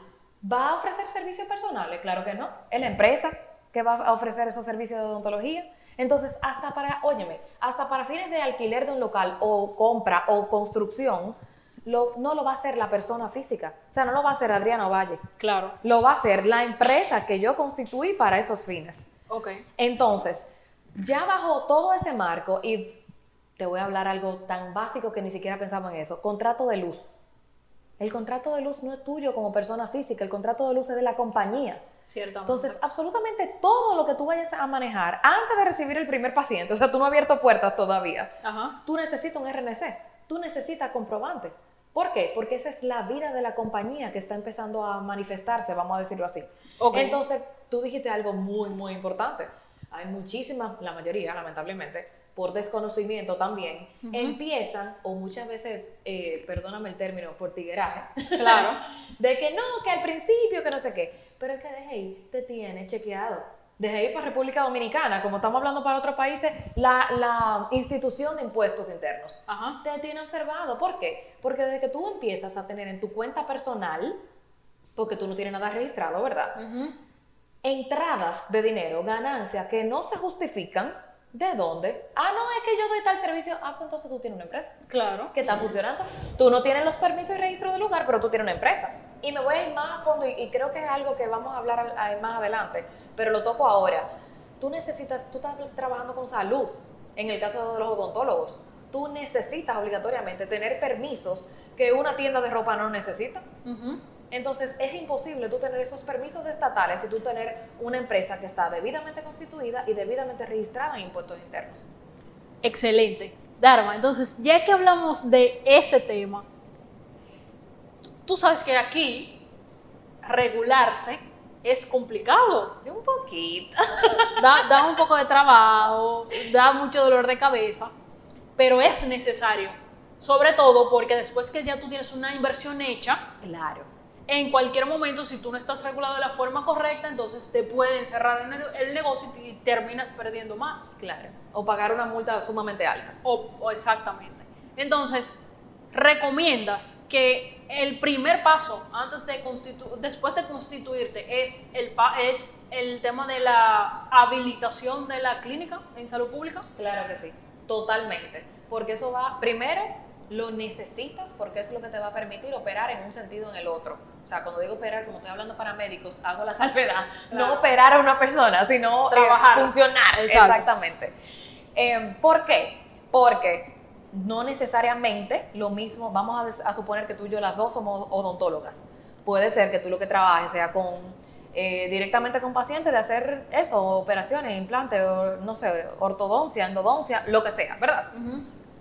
¿Va a ofrecer servicios personales? Claro que no. Es la empresa que va a ofrecer esos servicios de odontología. Entonces, hasta para, óyeme, hasta para fines de alquiler de un local o compra o construcción, lo, no lo va a hacer la persona física. O sea, no lo va a hacer Adriano Valle. Claro. Lo va a hacer la empresa que yo constituí para esos fines. Ok. Entonces, ya bajo todo ese marco, y te voy a hablar algo tan básico que ni siquiera pensamos en eso, contrato de luz. El contrato de luz no es tuyo como persona física, el contrato de luz es de la compañía. Ciertamente. Entonces, absolutamente todo lo que tú vayas a manejar antes de recibir el primer paciente, o sea, tú no has abierto puertas todavía, tú necesitas un RNC, tú necesitas comprobante. ¿Por qué? Porque esa es la vida de la compañía que está empezando a manifestarse, vamos a decirlo así. Entonces, tú dijiste algo muy, muy importante. Hay muchísimas, la mayoría, lamentablemente, por desconocimiento también, empiezan, o muchas veces, eh, perdóname el término, por tigueraje, claro, [LAUGHS] de que no, que al principio, que no sé qué, pero es que ahí te tiene chequeado. Desde ir para República Dominicana, como estamos hablando para otros países, la, la institución de impuestos internos te tiene observado. ¿Por qué? Porque desde que tú empiezas a tener en tu cuenta personal, porque tú no tienes nada registrado, ¿verdad? Entradas de dinero, ganancias que no se justifican, ¿De dónde? Ah, no, es que yo doy tal servicio. Ah, pues entonces tú tienes una empresa. Claro. Que está funcionando. Tú no tienes los permisos y registro de lugar, pero tú tienes una empresa. Y me voy a ir más a fondo, y, creo que es algo que vamos a hablar más adelante, pero lo toco ahora. Tú necesitas, tú estás trabajando con salud, en el caso de los odontólogos. Tú necesitas obligatoriamente tener permisos que una tienda de ropa no necesita. Entonces es imposible tú tener esos permisos estatales y tú tener una empresa que está debidamente constituida y debidamente registrada en impuestos internos. Excelente. Dharma, entonces ya que hablamos de ese tema, tú sabes que aquí regularse es complicado. Un poquito. [LAUGHS] Da, da un poco de trabajo, da mucho dolor de cabeza, pero es necesario. Sobre todo porque después que ya tú tienes una inversión hecha, claro en cualquier momento, si tú no estás regulado de la forma correcta, entonces te pueden cerrar en el, negocio y terminas perdiendo más. Claro. O pagar una multa sumamente alta. O, exactamente. Entonces, recomiendas que el primer paso antes de después de constituirte es el, es el tema de la habilitación de la clínica en salud pública? Claro que sí, totalmente. Porque eso va, primero, lo necesitas porque es lo que te va a permitir operar en un sentido o en el otro. O sea, cuando digo operar, como estoy hablando para médicos, hago la salvedad. No operar a una persona, sino eh, Trabajar. funcionar. Exactamente. Em, ¿Por qué? Porque no necesariamente lo mismo, vamos a, suponer que tú y yo las dos somos odontólogas. Puede ser que tú lo que trabajes sea con eh, directamente con pacientes de hacer eso, operaciones, implantes, no sé, ortodoncia, endodoncia, lo que sea, ¿verdad?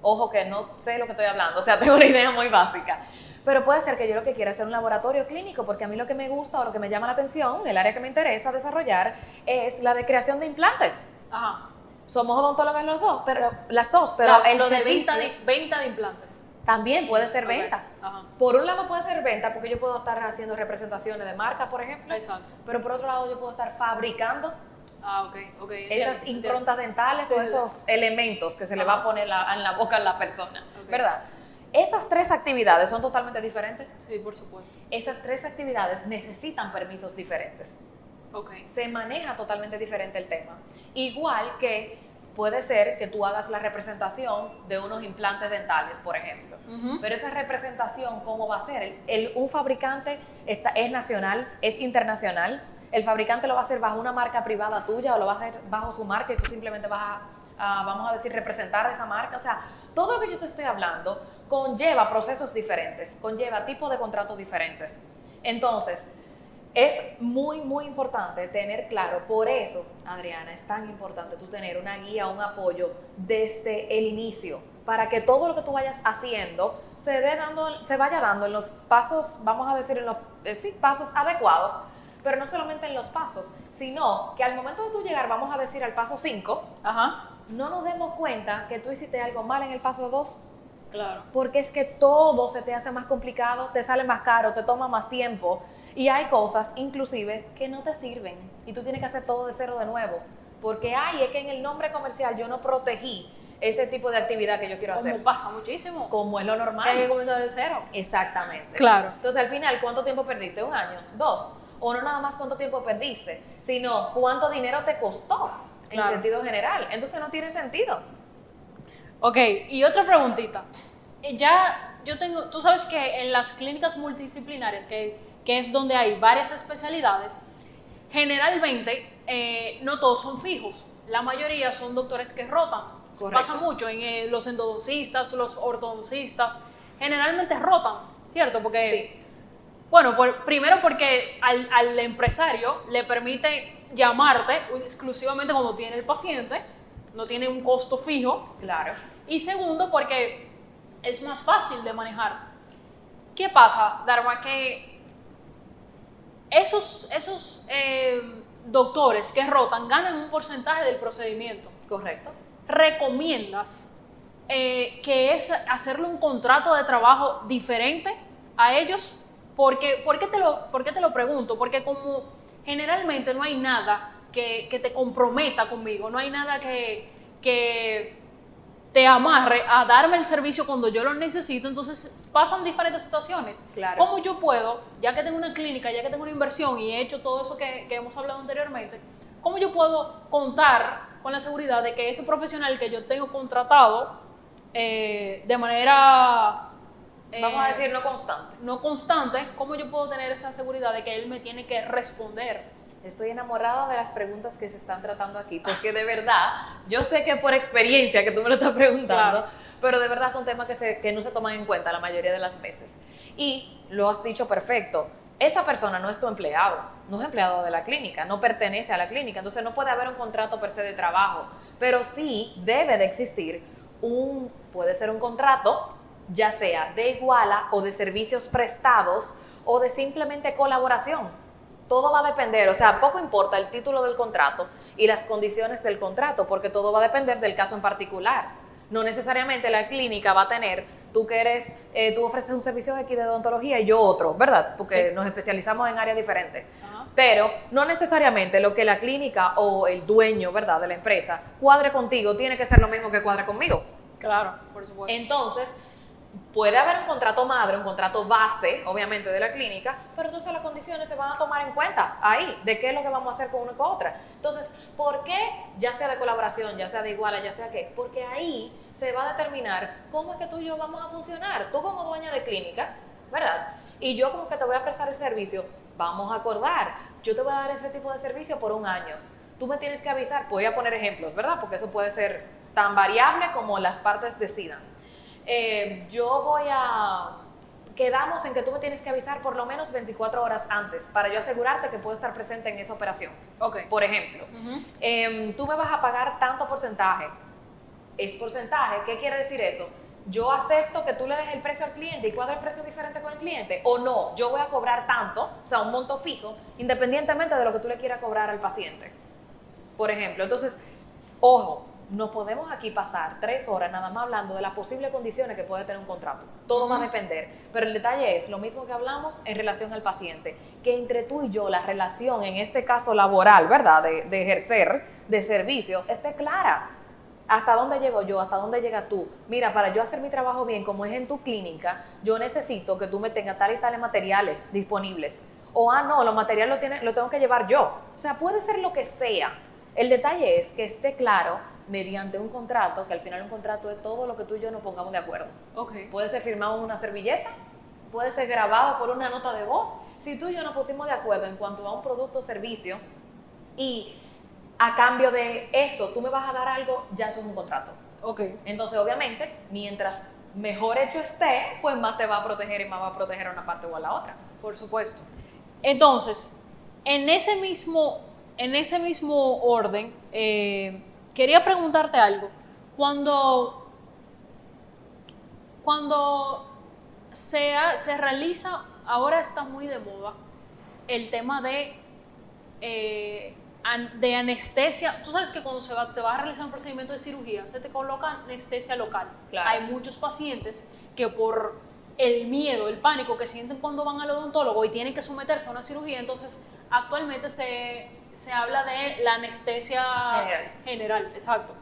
Ojo que no sé lo que estoy hablando, o sea, [LAUGHS] tengo una idea muy básica. Pero puede ser que yo lo que quiera es hacer un laboratorio clínico, porque a mí lo que me gusta o lo que me llama la atención, el área que me interesa desarrollar, es la de creación de implantes. Ajá. Somos odontólogas los dos, pero las dos, pero el lo de venta, de venta de implantes. También puede ser venta. Ajá. Por un lado puede ser venta, porque yo puedo estar haciendo representaciones de marca, por ejemplo. Exacto. Pero por otro lado yo puedo estar fabricando Ah, ok, ok. Esas improntas dentales o esos elementos que se le va a poner en la boca a la persona, ¿verdad? Esas tres actividades son totalmente diferentes. Sí, por supuesto. Esas tres actividades necesitan permisos diferentes. Ok. Se maneja totalmente diferente el tema. Igual que puede ser que tú hagas la representación de unos implantes dentales, por ejemplo. Pero esa representación, ¿cómo va a ser? El, un fabricante está, es nacional, es internacional. El fabricante lo va a hacer bajo una marca privada tuya o lo va a hacer bajo su marca y tú simplemente vas a, vamos a decir, representar esa marca. O sea, todo lo que yo te estoy hablando conlleva procesos diferentes, conlleva tipos de contratos diferentes. Entonces, es muy, muy importante tener claro, por eso, Adriana, es tan importante tú tener una guía, un apoyo desde el inicio, para que todo lo que tú vayas haciendo se, dé dando, se vaya dando en los pasos, vamos a decir, en los eh, sí, pasos adecuados, pero no solamente en los pasos, sino que al momento de tú llegar, vamos a decir, al paso 5, no nos demos cuenta que tú hiciste algo mal en el paso 2. Claro. Porque es que todo se te hace más complicado, te sale más caro, te toma más tiempo y hay cosas, inclusive, que no te sirven y tú tienes que hacer todo de cero de nuevo. Porque hay, es que en el nombre comercial yo no protegí ese tipo de actividad que yo quiero hacer. Como pasa muchísimo. Como es lo normal. hay que comenzar de cero. Exactamente. Claro. Entonces, al final, ¿cuánto tiempo perdiste? ¿Un año? ¿Dos? O no nada más cuánto tiempo perdiste, sino cuánto dinero te costó en sentido general. Entonces, no tiene sentido. Ok, y otra preguntita. Eh, ya yo tengo, tú sabes que en las clínicas multidisciplinarias que que es donde hay varias especialidades, generalmente eh, no todos son fijos. La mayoría son doctores que rotan. Pasa mucho en eh, los endodoncistas, los ortodoncistas. Generalmente rotan, ¿cierto? Porque, bueno, primero porque al, al, empresario le permite llamarte exclusivamente cuando tiene el paciente, no tiene un costo fijo. Claro. Y segundo, porque es más fácil de manejar. ¿Qué pasa, Dharma? Que esos, esos eh, doctores que rotan ganan un porcentaje del procedimiento. Correcto. ¿Recomiendas eh, que es hacerle un contrato de trabajo diferente a ellos? Porque, ¿por, qué te lo, ¿Por qué te lo pregunto? Porque como generalmente no hay nada que, que te comprometa conmigo, no hay nada que, que te amarre a darme el servicio cuando yo lo necesito, entonces pasan diferentes situaciones. Claro. ¿Cómo yo puedo, ya que tengo una clínica, ya que tengo una inversión y he hecho todo eso que, hemos hablado anteriormente, cómo yo puedo contar con la seguridad de que ese profesional que yo tengo contratado eh, de manera... Vamos a eh, decir no constante. No constante, ¿cómo yo puedo tener esa seguridad de que él me tiene que responder? Estoy enamorada de las preguntas que se están tratando aquí, porque de verdad, yo sé que por experiencia que tú me lo estás preguntando, pero de verdad son temas que, se, que no se toman en cuenta la mayoría de las veces. Y lo has dicho perfecto, esa persona no es tu empleado, no es empleado de la clínica, no pertenece a la clínica, entonces no puede haber un contrato per se de trabajo, pero sí debe de existir un, puede ser un contrato, ya sea de iguala o de servicios prestados o de simplemente colaboración todo va a depender, o sea, poco importa el título del contrato y las condiciones del contrato, porque todo va a depender del caso en particular. No necesariamente la clínica va a tener, tú que eres, eh, tú ofreces un servicio aquí de odontología y yo otro, ¿verdad? Porque nos especializamos en áreas diferentes. Pero no necesariamente lo que la clínica o el dueño, ¿verdad?, de la empresa cuadre contigo tiene que ser lo mismo que cuadre conmigo. Claro, por supuesto. Entonces, Puede haber un contrato madre, un contrato base, obviamente, de la clínica, pero entonces las condiciones se van a tomar en cuenta ahí, de qué es lo que vamos a hacer con una con otra. Entonces, ¿por qué? Ya sea de colaboración, ya sea de iguala, ya sea qué, porque ahí se va a determinar cómo es que tú y yo vamos a funcionar. Tú como dueña de clínica, ¿verdad? Y yo como que te voy a prestar el servicio, vamos a acordar, yo te voy a dar ese tipo de servicio por un año. Tú me tienes que avisar, voy a poner ejemplos, ¿verdad? Porque eso puede ser tan variable como las partes decidan eh, yo voy a... Quedamos en que tú me tienes que avisar por lo menos 24 horas antes para yo asegurarte que puedo estar presente en esa operación. Okay. Por ejemplo, em, tú me vas a pagar tanto porcentaje. Es porcentaje. ¿Qué quiere decir eso? yo acepto que tú le des el precio al cliente y cuadre el precio diferente con el cliente o no, yo voy a cobrar tanto, o sea, un monto fijo, independientemente de lo que tú le quieras cobrar al paciente. Por ejemplo, entonces, ojo, no podemos aquí pasar tres horas nada más hablando de las posibles condiciones que puede tener un contrato. Todo va a depender. Pero el detalle es lo mismo que hablamos en relación al paciente, que entre tú y yo la relación, en este caso laboral, ¿verdad? De, ejercer, de servicio, esté clara. ¿Hasta dónde llego yo? ¿Hasta dónde llega tú? Mira, para yo hacer mi trabajo bien, como es en tu clínica, yo necesito que tú me tengas tal y tales materiales disponibles. O, ah, no, los materiales lo, lo tengo que llevar yo. O sea, puede ser lo que sea. El detalle es que esté claro mediante un contrato, que al final un contrato es todo lo que tú y yo nos pongamos de acuerdo. Ok. Puede ser firmado en una servilleta, puede ser grabado por una nota de voz. Si tú y yo nos pusimos de acuerdo en cuanto a un producto o servicio y a cambio de eso tú me vas a dar algo, ya eso es un contrato. Ok. Entonces, obviamente, mientras mejor hecho esté, pues más te va a proteger y más va a proteger a una parte o a la otra. Por supuesto. Entonces, en ese mismo, en ese mismo orden, eh, quería preguntarte algo. Cuando, cuando se, ha- se realiza, ahora está muy de moda, el tema de, eh, an- de anestesia. Tú sabes que cuando se va, te vas a realizar un procedimiento de cirugía, se te coloca anestesia local. Claro. Hay muchos pacientes que por el miedo, el pánico que sienten cuando van al odontólogo y tienen que someterse a una cirugía, entonces actualmente se, se habla de la anestesia General. general, exacto.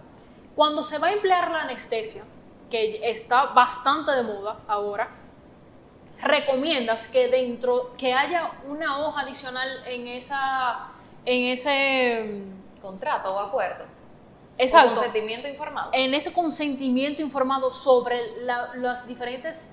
Cuando se va a emplear la anestesia, que está bastante de moda ahora, recomiendas que dentro, que haya una hoja adicional en esa, en ese, Contrato o acuerdo. exacto, O consentimiento informado. en ese consentimiento informado sobre la- las diferentes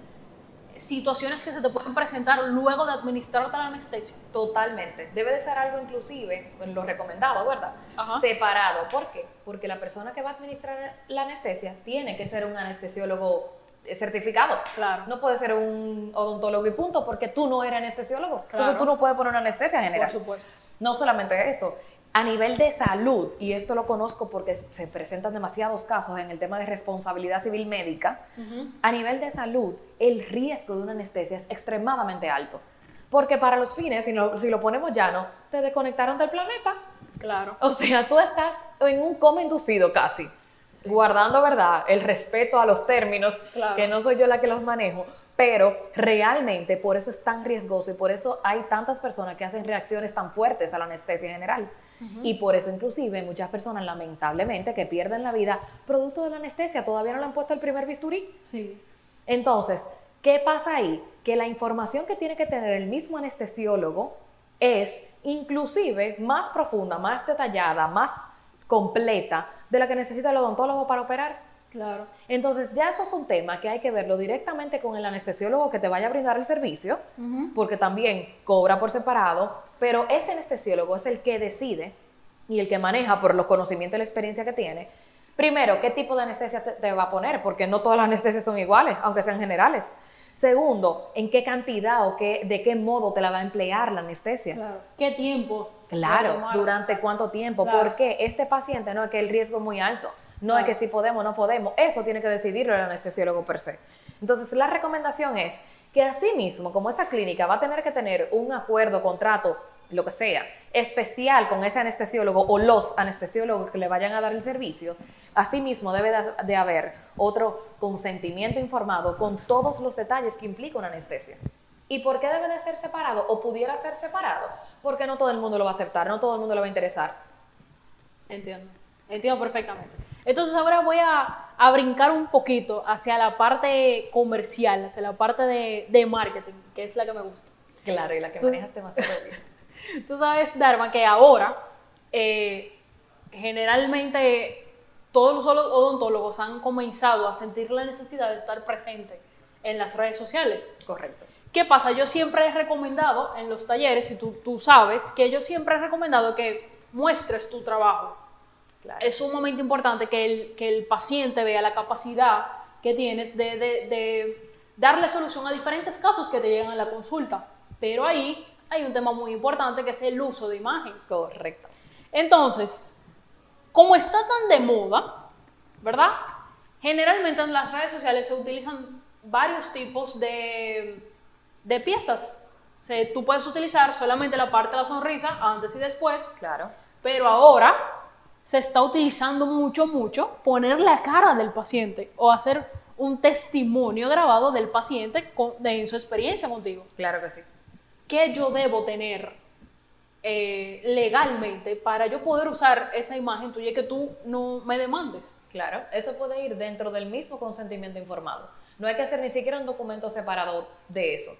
situaciones que se te pueden presentar luego de administrarte la anestesia. Totalmente. Debe de ser algo inclusive, lo recomendado, ¿verdad? Ajá. Separado. ¿Por qué? Porque la persona que va a administrar la anestesia tiene que ser un anestesiólogo certificado. Claro. No puede ser un odontólogo y punto, porque tú no eres anestesiólogo. Claro. Entonces tú no puedes poner una anestesia general. Por supuesto. No solamente eso, a nivel de salud, y esto lo conozco porque se presentan demasiados casos en el tema de responsabilidad civil médica, a nivel de salud, el riesgo de una anestesia es extremadamente alto. Porque para los fines, si lo, si lo ponemos llano, te desconectaron del planeta. Claro. O sea, tú estás en un coma inducido casi, Sí. guardando, ¿verdad?, el respeto a los términos, Claro. que no soy yo la que los manejo, pero realmente por eso es tan riesgoso y por eso hay tantas personas que hacen reacciones tan fuertes a la anestesia general. Y por eso inclusive muchas personas lamentablemente que pierden la vida producto de la anestesia, todavía no le han puesto el primer bisturí. Sí. Entonces, ¿qué pasa ahí? Que la información que tiene que tener el mismo anestesiólogo es inclusive más profunda, más detallada, más completa de la que necesita el odontólogo para operar. Claro. Entonces, ya eso es un tema que hay que verlo directamente con el anestesiólogo que te vaya a brindar el servicio, porque también cobra por separado, pero ese anestesiólogo es el que decide y el que maneja por los conocimientos y la experiencia que tiene. Primero, ¿qué tipo de anestesia te, te va a poner? Porque no todas las anestesias son iguales, aunque sean generales. Segundo, ¿en qué cantidad o qué, de qué modo te la va a emplear la anestesia? Claro. ¿Qué tiempo? Claro, durante cuánto tiempo, Claro. porque este paciente no es que el riesgo es muy alto, no Claro. es que si podemos o no podemos, eso tiene que decidirlo el anestesiólogo per se. Entonces, la recomendación es que así mismo, como esa clínica va a tener que tener un acuerdo, contrato, lo que sea, especial con ese anestesiólogo o los anestesiólogos que le vayan a dar el servicio, asimismo debe de, de haber otro consentimiento informado con todos los detalles que implica una anestesia. ¿Y por qué debe de ser separado o pudiera ser separado? Porque no todo el mundo lo va a aceptar, no todo el mundo le va a interesar. Entiendo. Entiendo perfectamente. Entonces ahora voy a, a brincar un poquito hacia la parte comercial, hacia la parte de, de marketing, que es la que me gusta. Claro, y la que Tú- manejas demasiado [LAUGHS] bien. Tú sabes, Dharma, que ahora eh, generalmente todos los odontólogos han comenzado a sentir la necesidad de estar presente en las redes sociales. Correcto. ¿Qué pasa? Yo siempre he recomendado en los talleres, y tú, tú sabes, que yo siempre he recomendado que muestres tu trabajo. Claro. Es sumamente importante que el, que el paciente vea la capacidad que tienes de, de- de darle solución a diferentes casos que te llegan a la consulta. Pero ahí hay un tema muy importante que es el uso de imagen. Correcto. Entonces, como está tan de moda, ¿verdad? Generalmente en las redes sociales se utilizan varios tipos de, de piezas. Se- tú puedes utilizar solamente la parte de la sonrisa antes y después, Claro. pero ahora se está utilizando mucho, mucho poner la cara del paciente o hacer un testimonio grabado del paciente con- de, en su experiencia contigo. Claro que sí. ¿Qué yo debo tener eh, legalmente para yo poder usar esa imagen tuya y que tú no me demandes? Claro. Eso puede ir dentro del mismo consentimiento informado. No hay que hacer ni siquiera un documento separado de eso.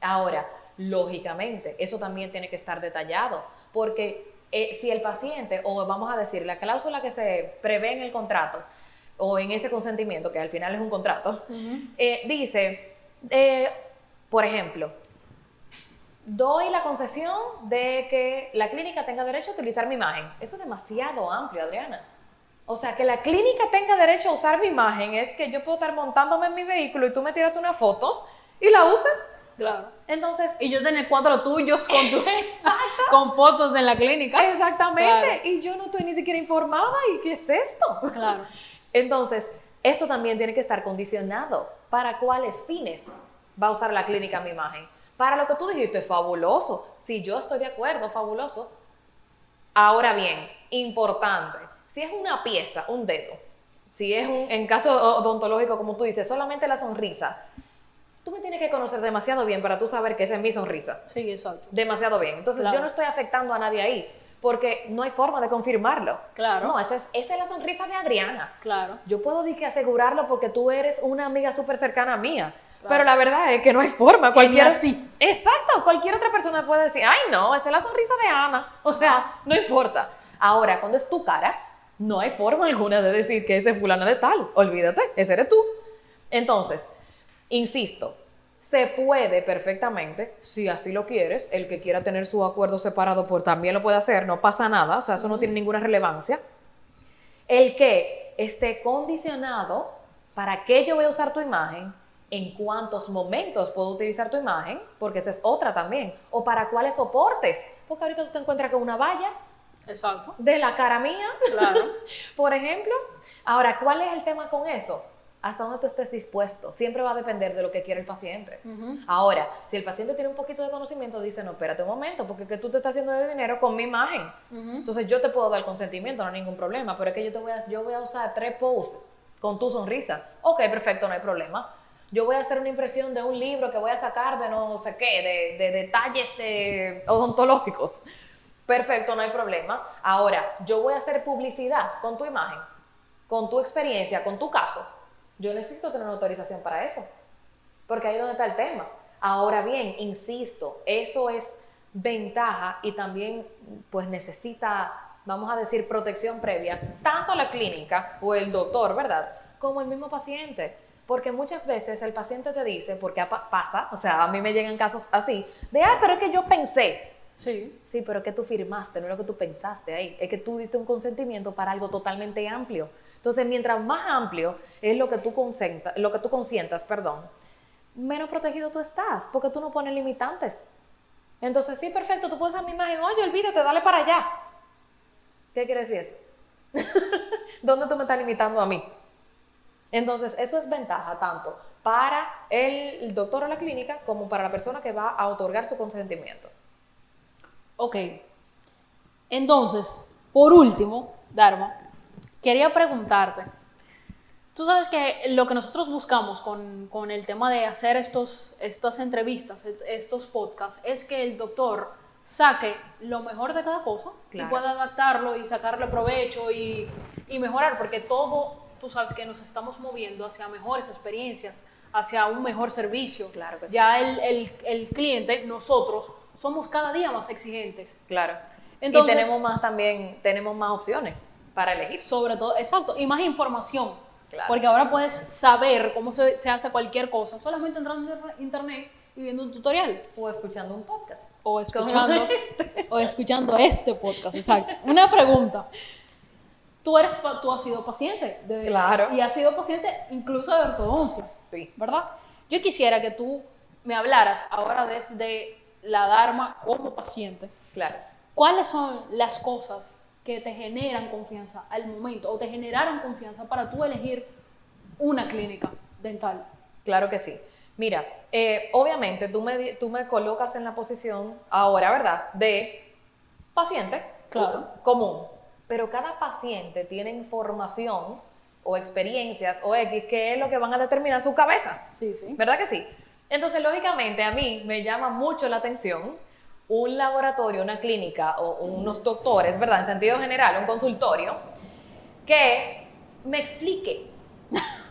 Ahora, lógicamente, eso también tiene que estar detallado, porque eh, si el paciente, o vamos a decir, la cláusula que se prevé en el contrato, o en ese consentimiento, que al final es un contrato, eh, dice, eh, por ejemplo, doy la concesión de que la clínica tenga derecho a utilizar mi imagen. Eso es demasiado amplio, Adriana. O sea, que la clínica tenga derecho a usar mi imagen es que yo puedo estar montándome en mi vehículo y tú me tiras una foto y la uses. Claro. Entonces, Y yo tener cuatro tuyos con, tu, [LAUGHS] con fotos de la clínica. exactamente. Claro. Y yo no estoy ni siquiera informada. ¿Y qué es esto? Claro. [LAUGHS] Entonces, eso también tiene que estar condicionado. ¿Para cuáles fines va a usar la clínica mi imagen? Para lo que tú dijiste, fabuloso. Si yo estoy de acuerdo, fabuloso. Ahora bien, importante, si es una pieza, un dedo, si es un, en caso odontológico, como tú dices, solamente la sonrisa, tú me tienes que conocer demasiado bien para tú saber que esa es mi sonrisa. Sí, exacto. Demasiado bien. Entonces, Claro. yo no estoy afectando a nadie ahí, porque no hay forma de confirmarlo. Claro. No, esa es, esa es la sonrisa de Adriana. Claro. Yo puedo que asegurarlo porque tú eres una amiga súper cercana mía. Pero la verdad es que no hay forma. Cualquier, así. Exacto. Cualquier otra persona puede decir, ay, no, esa es la sonrisa de Ana. O sea, no importa. Ahora, cuando es tu cara, no hay forma alguna de decir que ese es fulano de tal. Olvídate, ese eres tú. Entonces, insisto, se puede perfectamente, si así lo quieres, el que quiera tener su acuerdo separado, pues también lo puede hacer, no pasa nada, o sea, eso no tiene ninguna relevancia el que esté condicionado para qué yo voy a usar tu imagen, en cuántos momentos puedo utilizar tu imagen, porque esa es otra también, o para cuáles soportes, porque ahorita tú te encuentras con una valla Exacto. de la cara mía, Claro. [LAUGHS] por ejemplo. Ahora, ¿cuál es el tema con eso? Hasta donde tú estés dispuesto. Siempre va a depender de lo que quiere el paciente. Ahora, si el paciente tiene un poquito de conocimiento, dice, no, espérate un momento, porque que tú te estás haciendo de dinero con mi imagen. Entonces yo te puedo dar consentimiento, no hay ningún problema, pero es que yo te voy a, yo voy a usar tres posts con tu sonrisa. Ok, perfecto, no hay problema. Yo voy a hacer una impresión de un libro que voy a sacar de no sé qué, de, de detalles de odontológicos. Perfecto, no hay problema. Ahora, yo voy a hacer publicidad con tu imagen, con tu experiencia, con tu caso. Yo necesito tener una autorización para eso. Porque ahí es donde está el tema. Ahora bien, insisto, eso es ventaja y también pues necesita, vamos a decir, protección previa, tanto la clínica o el doctor, ¿verdad? Como el mismo paciente. Porque muchas veces el paciente te dice, porque pa- pasa, o sea, a mí me llegan casos así, de, ah, pero es que yo pensé. Sí. Sí, pero es que tú firmaste, no es lo que tú pensaste ahí, es que tú diste un consentimiento para algo totalmente amplio. Entonces, mientras más amplio es lo que tú, consenta, lo que tú consientas, perdón, menos protegido tú estás, porque tú no pones limitantes. Entonces, sí, perfecto, tú puedes a mi imagen, oye, olvídate, dale para allá. ¿Qué quiere decir eso? [LAUGHS] ¿Dónde tú me estás limitando a mí? Entonces, eso es ventaja tanto para el, doctor o la clínica como para la persona que va a otorgar su consentimiento. Ok. Entonces, por último, Dharma, quería preguntarte. Tú sabes que lo que nosotros buscamos con, con el tema de hacer estos, estas entrevistas, estos podcasts, es que el doctor saque lo mejor de cada cosa Claro. y pueda adaptarlo y sacarle provecho y, y mejorar, porque todo, tú sabes que nos estamos moviendo hacia mejores experiencias, hacia un mejor servicio. Claro que sí. Ya el, el- el cliente, nosotros, somos cada día más exigentes. Claro. Entonces- y tenemos más también, tenemos más opciones para elegir. Sobre todo, exacto, y más información. Claro. Porque ahora puedes saber cómo se, se hace cualquier cosa solamente entrando en internet y viendo un tutorial. O escuchando un podcast. O escuchando, [LAUGHS] o escuchando este podcast, exacto. Una pregunta. Tú, eres, tú has sido paciente. de- Claro. Y has sido paciente incluso de ortodoncia. Sí. ¿Verdad? Yo quisiera que tú me hablaras ahora desde la Dharma como paciente. Claro. ¿Cuáles son las cosas que te generan confianza al momento o te generaron confianza para tú elegir una clínica dental? Claro que sí. Mira, eh, obviamente tú me, tú me colocas en la posición ahora, ¿verdad? De paciente Claro. o- común. Pero cada paciente tiene información o experiencias o X que es lo que van a determinar su cabeza. Sí, sí. ¿Verdad que sí? Entonces, lógicamente, a mí me llama mucho la atención un laboratorio, una clínica o unos doctores, ¿verdad? En sentido general, un consultorio, que me explique.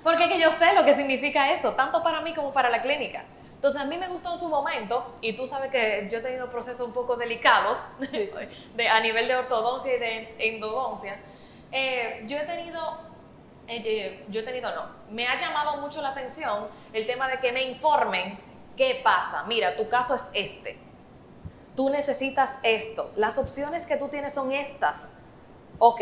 Porque que yo sé lo que significa eso, tanto para mí como para la clínica. Entonces a mí me gustó en su momento, y tú sabes que yo he tenido procesos un poco delicados [LAUGHS] de, a nivel de ortodoncia y de endodoncia. Eh, yo he tenido, eh, yo he tenido no, me ha llamado mucho la atención el tema de que me informen qué pasa. Mira, tu caso es este. Tú necesitas esto. Las opciones que tú tienes son estas ok,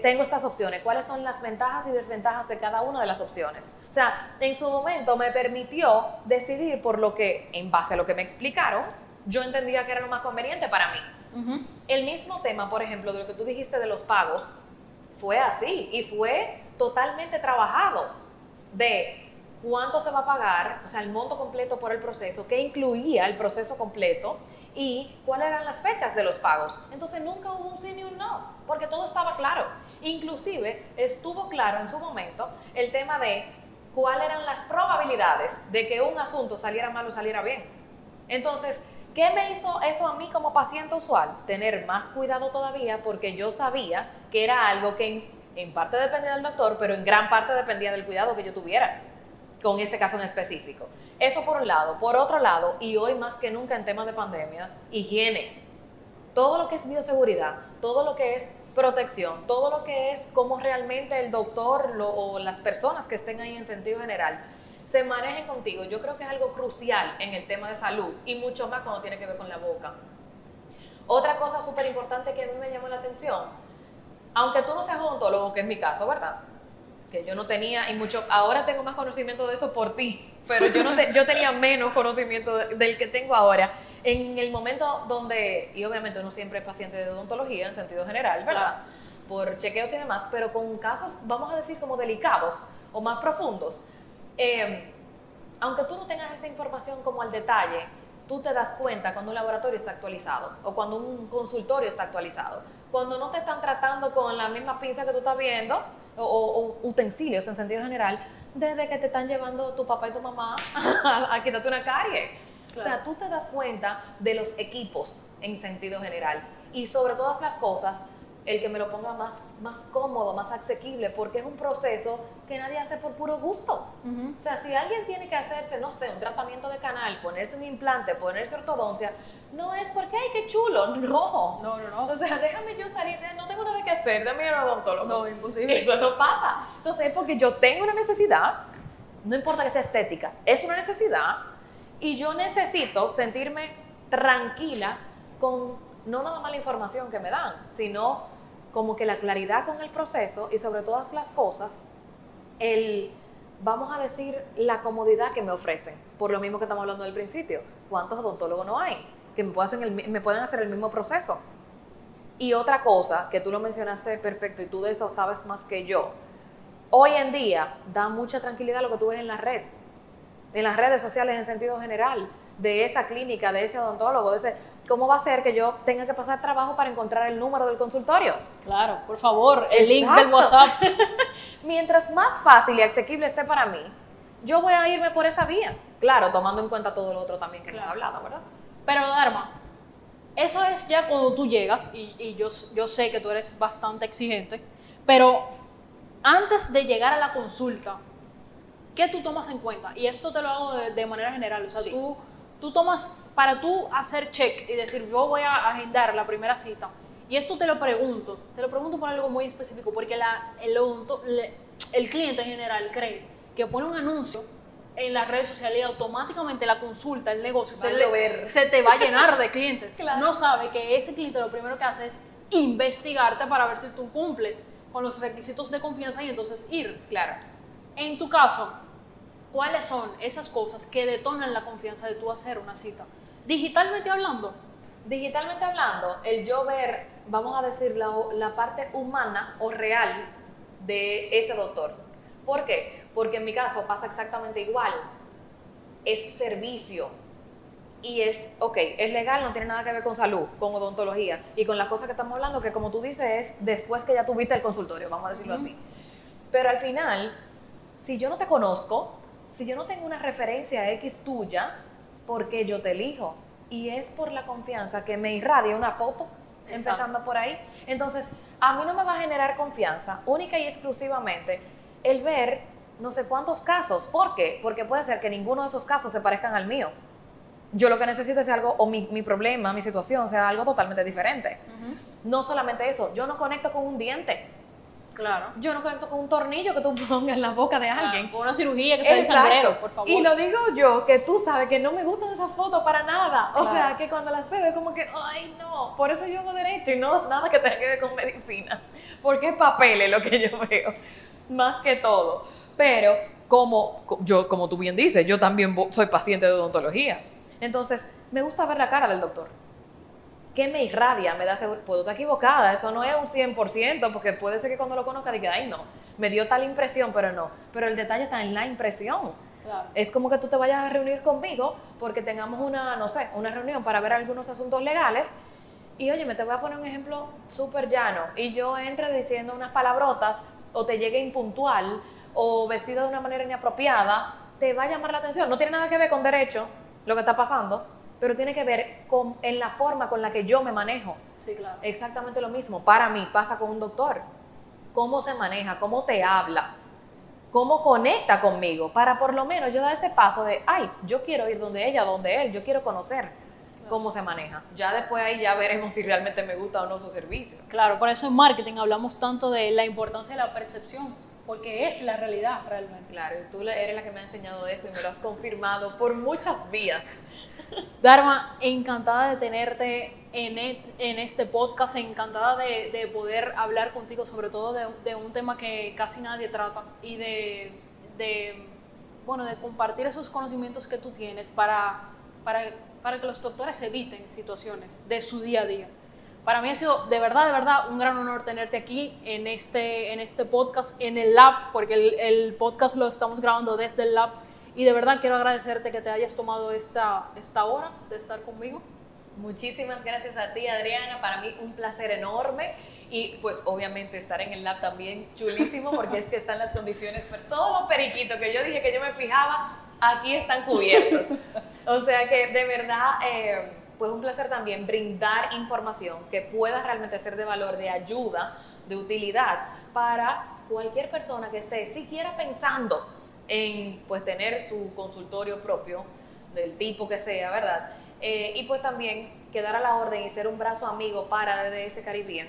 tengo estas opciones, ¿cuáles son las ventajas y desventajas de cada una de las opciones? O sea, en su momento me permitió decidir por lo que, en base a lo que me explicaron, yo entendía que era lo más conveniente para mí. El mismo tema, por ejemplo, de lo que tú dijiste de los pagos, fue así y fue totalmente trabajado de cuánto se va a pagar, o sea, el monto completo por el proceso, qué incluía el proceso completo y cuáles eran las fechas de los pagos. Entonces nunca hubo un sí ni un no, porque todo estaba claro. Inclusive estuvo claro en su momento el tema de cuáles eran las probabilidades de que un asunto saliera mal o saliera bien. Entonces, ¿qué me hizo eso a mí como paciente usual? Tener más cuidado todavía porque yo sabía que era algo que en, en parte dependía del doctor, pero en gran parte dependía del cuidado que yo tuviera con ese caso en específico. Eso por un lado. Por otro lado, y hoy más que nunca en temas de pandemia, higiene. Todo lo que es bioseguridad, todo lo que es protección, todo lo que es cómo realmente el doctor o las personas que estén ahí en sentido general se manejen contigo. Yo creo que es algo crucial en el tema de salud y mucho más cuando tiene que ver con la boca. Otra cosa súper importante que a mí me llamó la atención, aunque tú no seas odontólogo, que es mi caso, ¿verdad? que yo no tenía, y mucho, ahora tengo más conocimiento de eso por ti, pero yo, no yo tenía menos conocimiento del que tengo ahora. En el momento donde, y obviamente uno siempre es paciente de odontología en sentido general, ¿verdad? Por chequeos y demás, pero con casos, vamos a decir, como delicados o más profundos, eh, aunque tú no tengas esa información como al detalle, tú te das cuenta cuando un laboratorio está actualizado o cuando un consultorio está actualizado. Cuando no te están tratando con la misma pinza que tú estás viendo, o, utensilios en sentido general, desde que te están llevando tu papá y tu mamá [LAUGHS] a, quitarte una carie. O sea, tú te das cuenta de los equipos en sentido general y sobre todas las cosas, el que me lo ponga más, más cómodo, más asequible, porque es un proceso que nadie hace por puro gusto. O sea, si alguien tiene que hacerse, no sé, un tratamiento de canal, ponerse un implante, ponerse ortodoncia, no es porque, ay, qué chulo, [LAUGHS] no. No, no, no. O sea, déjame yo salir, de, no tengo nada que hacer, déjame ir al odontólogo. No, imposible. Eso no pasa. Entonces es porque yo tengo una necesidad, no importa que sea estética, es una necesidad y yo necesito sentirme tranquila con no nada más la información que me dan, sino como que la claridad con el proceso y sobre todas las cosas, el, vamos a decir, la comodidad que me ofrecen, por lo mismo que estamos hablando del principio. ¿Cuántos odontólogos no hay? que me, pueden, me pueden hacer el mismo proceso. Y otra cosa, que tú lo mencionaste perfecto y tú de eso sabes más que yo, hoy en día da mucha tranquilidad lo que tú ves en la red, en las redes sociales en sentido general, de esa clínica, de ese odontólogo, de ese, ¿cómo va a ser que yo tenga que pasar trabajo para encontrar el número del consultorio? Claro, por favor, el link del WhatsApp. [LAUGHS] Mientras más fácil y asequible esté para mí, yo voy a irme por esa vía. Claro, tomando en cuenta todo lo otro también que hemos hablado, ¿verdad? Pero Dharma, eso es ya cuando tú llegas, y, yo, yo sé que tú eres bastante exigente, pero antes de llegar a la consulta, ¿qué tú tomas en cuenta? Y esto te lo hago de, manera general, o sea, tú, tú tomas, para tú hacer check y decir, yo voy a agendar la primera cita, y esto te lo pregunto, te lo pregunto por algo muy específico, porque la, el, el cliente en general cree que pone un anuncio en las redes sociales y automáticamente la consulta, el negocio, se, se, te va a llenar de clientes. [LAUGHS] No sabe que ese cliente lo primero que hace es investigarte para ver si tú cumples con los requisitos de confianza y entonces ir. Claro. En tu caso, ¿cuáles son esas cosas que detonan la confianza de tú hacer una cita? Digitalmente hablando. Digitalmente hablando, el yo ver, vamos a decir, la, la parte humana o real de ese doctor. ¿Por qué? Porque en mi caso pasa exactamente igual. Es servicio. Y es, ok, es legal, no tiene nada que ver con salud, con odontología y con las cosas que estamos hablando, que como tú dices, es después que ya tuviste el consultorio, vamos a decirlo así. Pero al final, si yo no te conozco, si yo no tengo una referencia X tuya, ¿por qué yo te elijo? Y es por la confianza que me irradia una foto, empezando por ahí. Entonces, a mí no me va a generar confianza única y exclusivamente el ver no sé cuántos casos. ¿Por qué? Porque puede ser que ninguno de esos casos se parezcan al mío. Yo lo que necesito es algo, o mi, mi problema, mi situación, sea algo totalmente diferente. No solamente eso, yo no conecto con un diente. Claro. Yo no conecto con un tornillo que tú pongas en la boca de alguien. Con una cirugía que sea de sangrero, por favor. Y lo digo yo, que tú sabes que no me gustan esas fotos para nada. O Claro. sea, que cuando las veo es como que, ay, no, por eso yo hago derecho y no nada que tenga que ver con medicina. Porque es papeles lo que yo veo, más que todo. Pero como co- yo, como tú bien dices, yo también soy paciente de odontología. Entonces, me gusta ver la cara del doctor. ¿Qué me irradia? Me da seguro. Puedo estar equivocada, eso no es un 100%, porque puede ser que cuando lo conozca diga, ay, no, me dio tal impresión, pero no. Pero el detalle está en la impresión. Claro. Es como que tú te vayas a reunir conmigo porque tengamos una, no sé, una reunión para ver algunos asuntos legales. Y oye, me te voy a poner un ejemplo súper llano. Y yo entre diciendo unas palabrotas o te llegue impuntual o vestida de una manera inapropiada, te va a llamar la atención. No tiene nada que ver con derecho lo que está pasando, pero tiene que ver con en la forma con la que yo me manejo. Sí, claro. Exactamente lo mismo. Para mí pasa con un doctor. Cómo se maneja, cómo te habla, cómo conecta conmigo, para por lo menos yo dar ese paso de, ay, yo quiero ir donde ella, donde él, yo quiero conocer cómo se maneja. Ya después ahí ya veremos si realmente me gusta o no su servicio. Claro, por eso en marketing hablamos tanto de la importancia de la percepción, porque es la realidad realmente. Claro, y tú eres la que me ha enseñado eso y me lo has confirmado por muchas vías. Dharma, encantada de tenerte en, et- en este podcast, encantada de, de poder hablar contigo sobre todo de, de un tema que casi nadie trata y de, de, bueno, de compartir esos conocimientos que tú tienes para, para, para que los doctores eviten situaciones de su día a día. Para mí ha sido de verdad, de verdad, un gran honor tenerte aquí en este, en este podcast, en el lab, porque el, el podcast lo estamos grabando desde el lab. Y de verdad quiero agradecerte que te hayas tomado esta, esta hora de estar conmigo. Muchísimas gracias a ti, Adriana. Para mí un placer enorme. Y pues obviamente estar en el lab también chulísimo porque es que están las condiciones, pero todos los periquitos que yo dije que yo me fijaba, aquí están cubiertos. O sea que de verdad, eh, pues un placer también brindar información que pueda realmente ser de valor, de ayuda, de utilidad para cualquier persona que esté siquiera pensando en pues tener su consultorio propio, del tipo que sea, ¿verdad? Eh, y pues también quedar a la orden y ser un brazo amigo para DDS Caribbean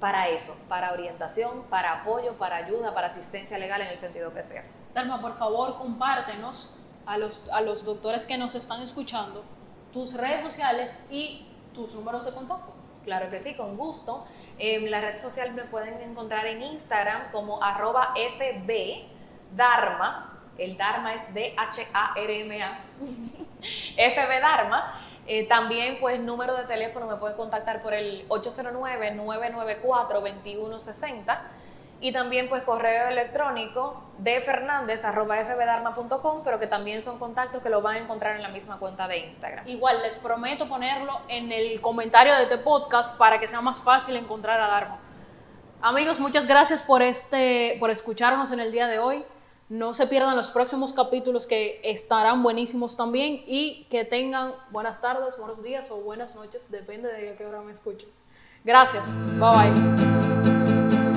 para eso, para orientación, para apoyo, para ayuda, para asistencia legal en el sentido que sea. Darma, por favor, compártenos a los, a los doctores que nos están escuchando tus redes sociales y tus números de contacto. Claro que sí, con gusto. En la red social me pueden encontrar en Instagram como arroba fbdharma. El Dharma es D-H-A-R-M-A. [LAUGHS] FB Dharma. Eh, también, pues, número de teléfono me pueden contactar por el 809-994-2160. Y también, pues, correo electrónico de fbdharma.com, pero que también son contactos que lo van a encontrar en la misma cuenta de Instagram. Igual les prometo ponerlo en el comentario de este podcast para que sea más fácil encontrar a Dharma. Amigos, muchas gracias por, este, por escucharnos en el día de hoy. No se pierdan los próximos capítulos que estarán buenísimos también y que tengan buenas tardes, buenos días o buenas noches, depende de a qué hora me escuchen. Gracias. Bye bye.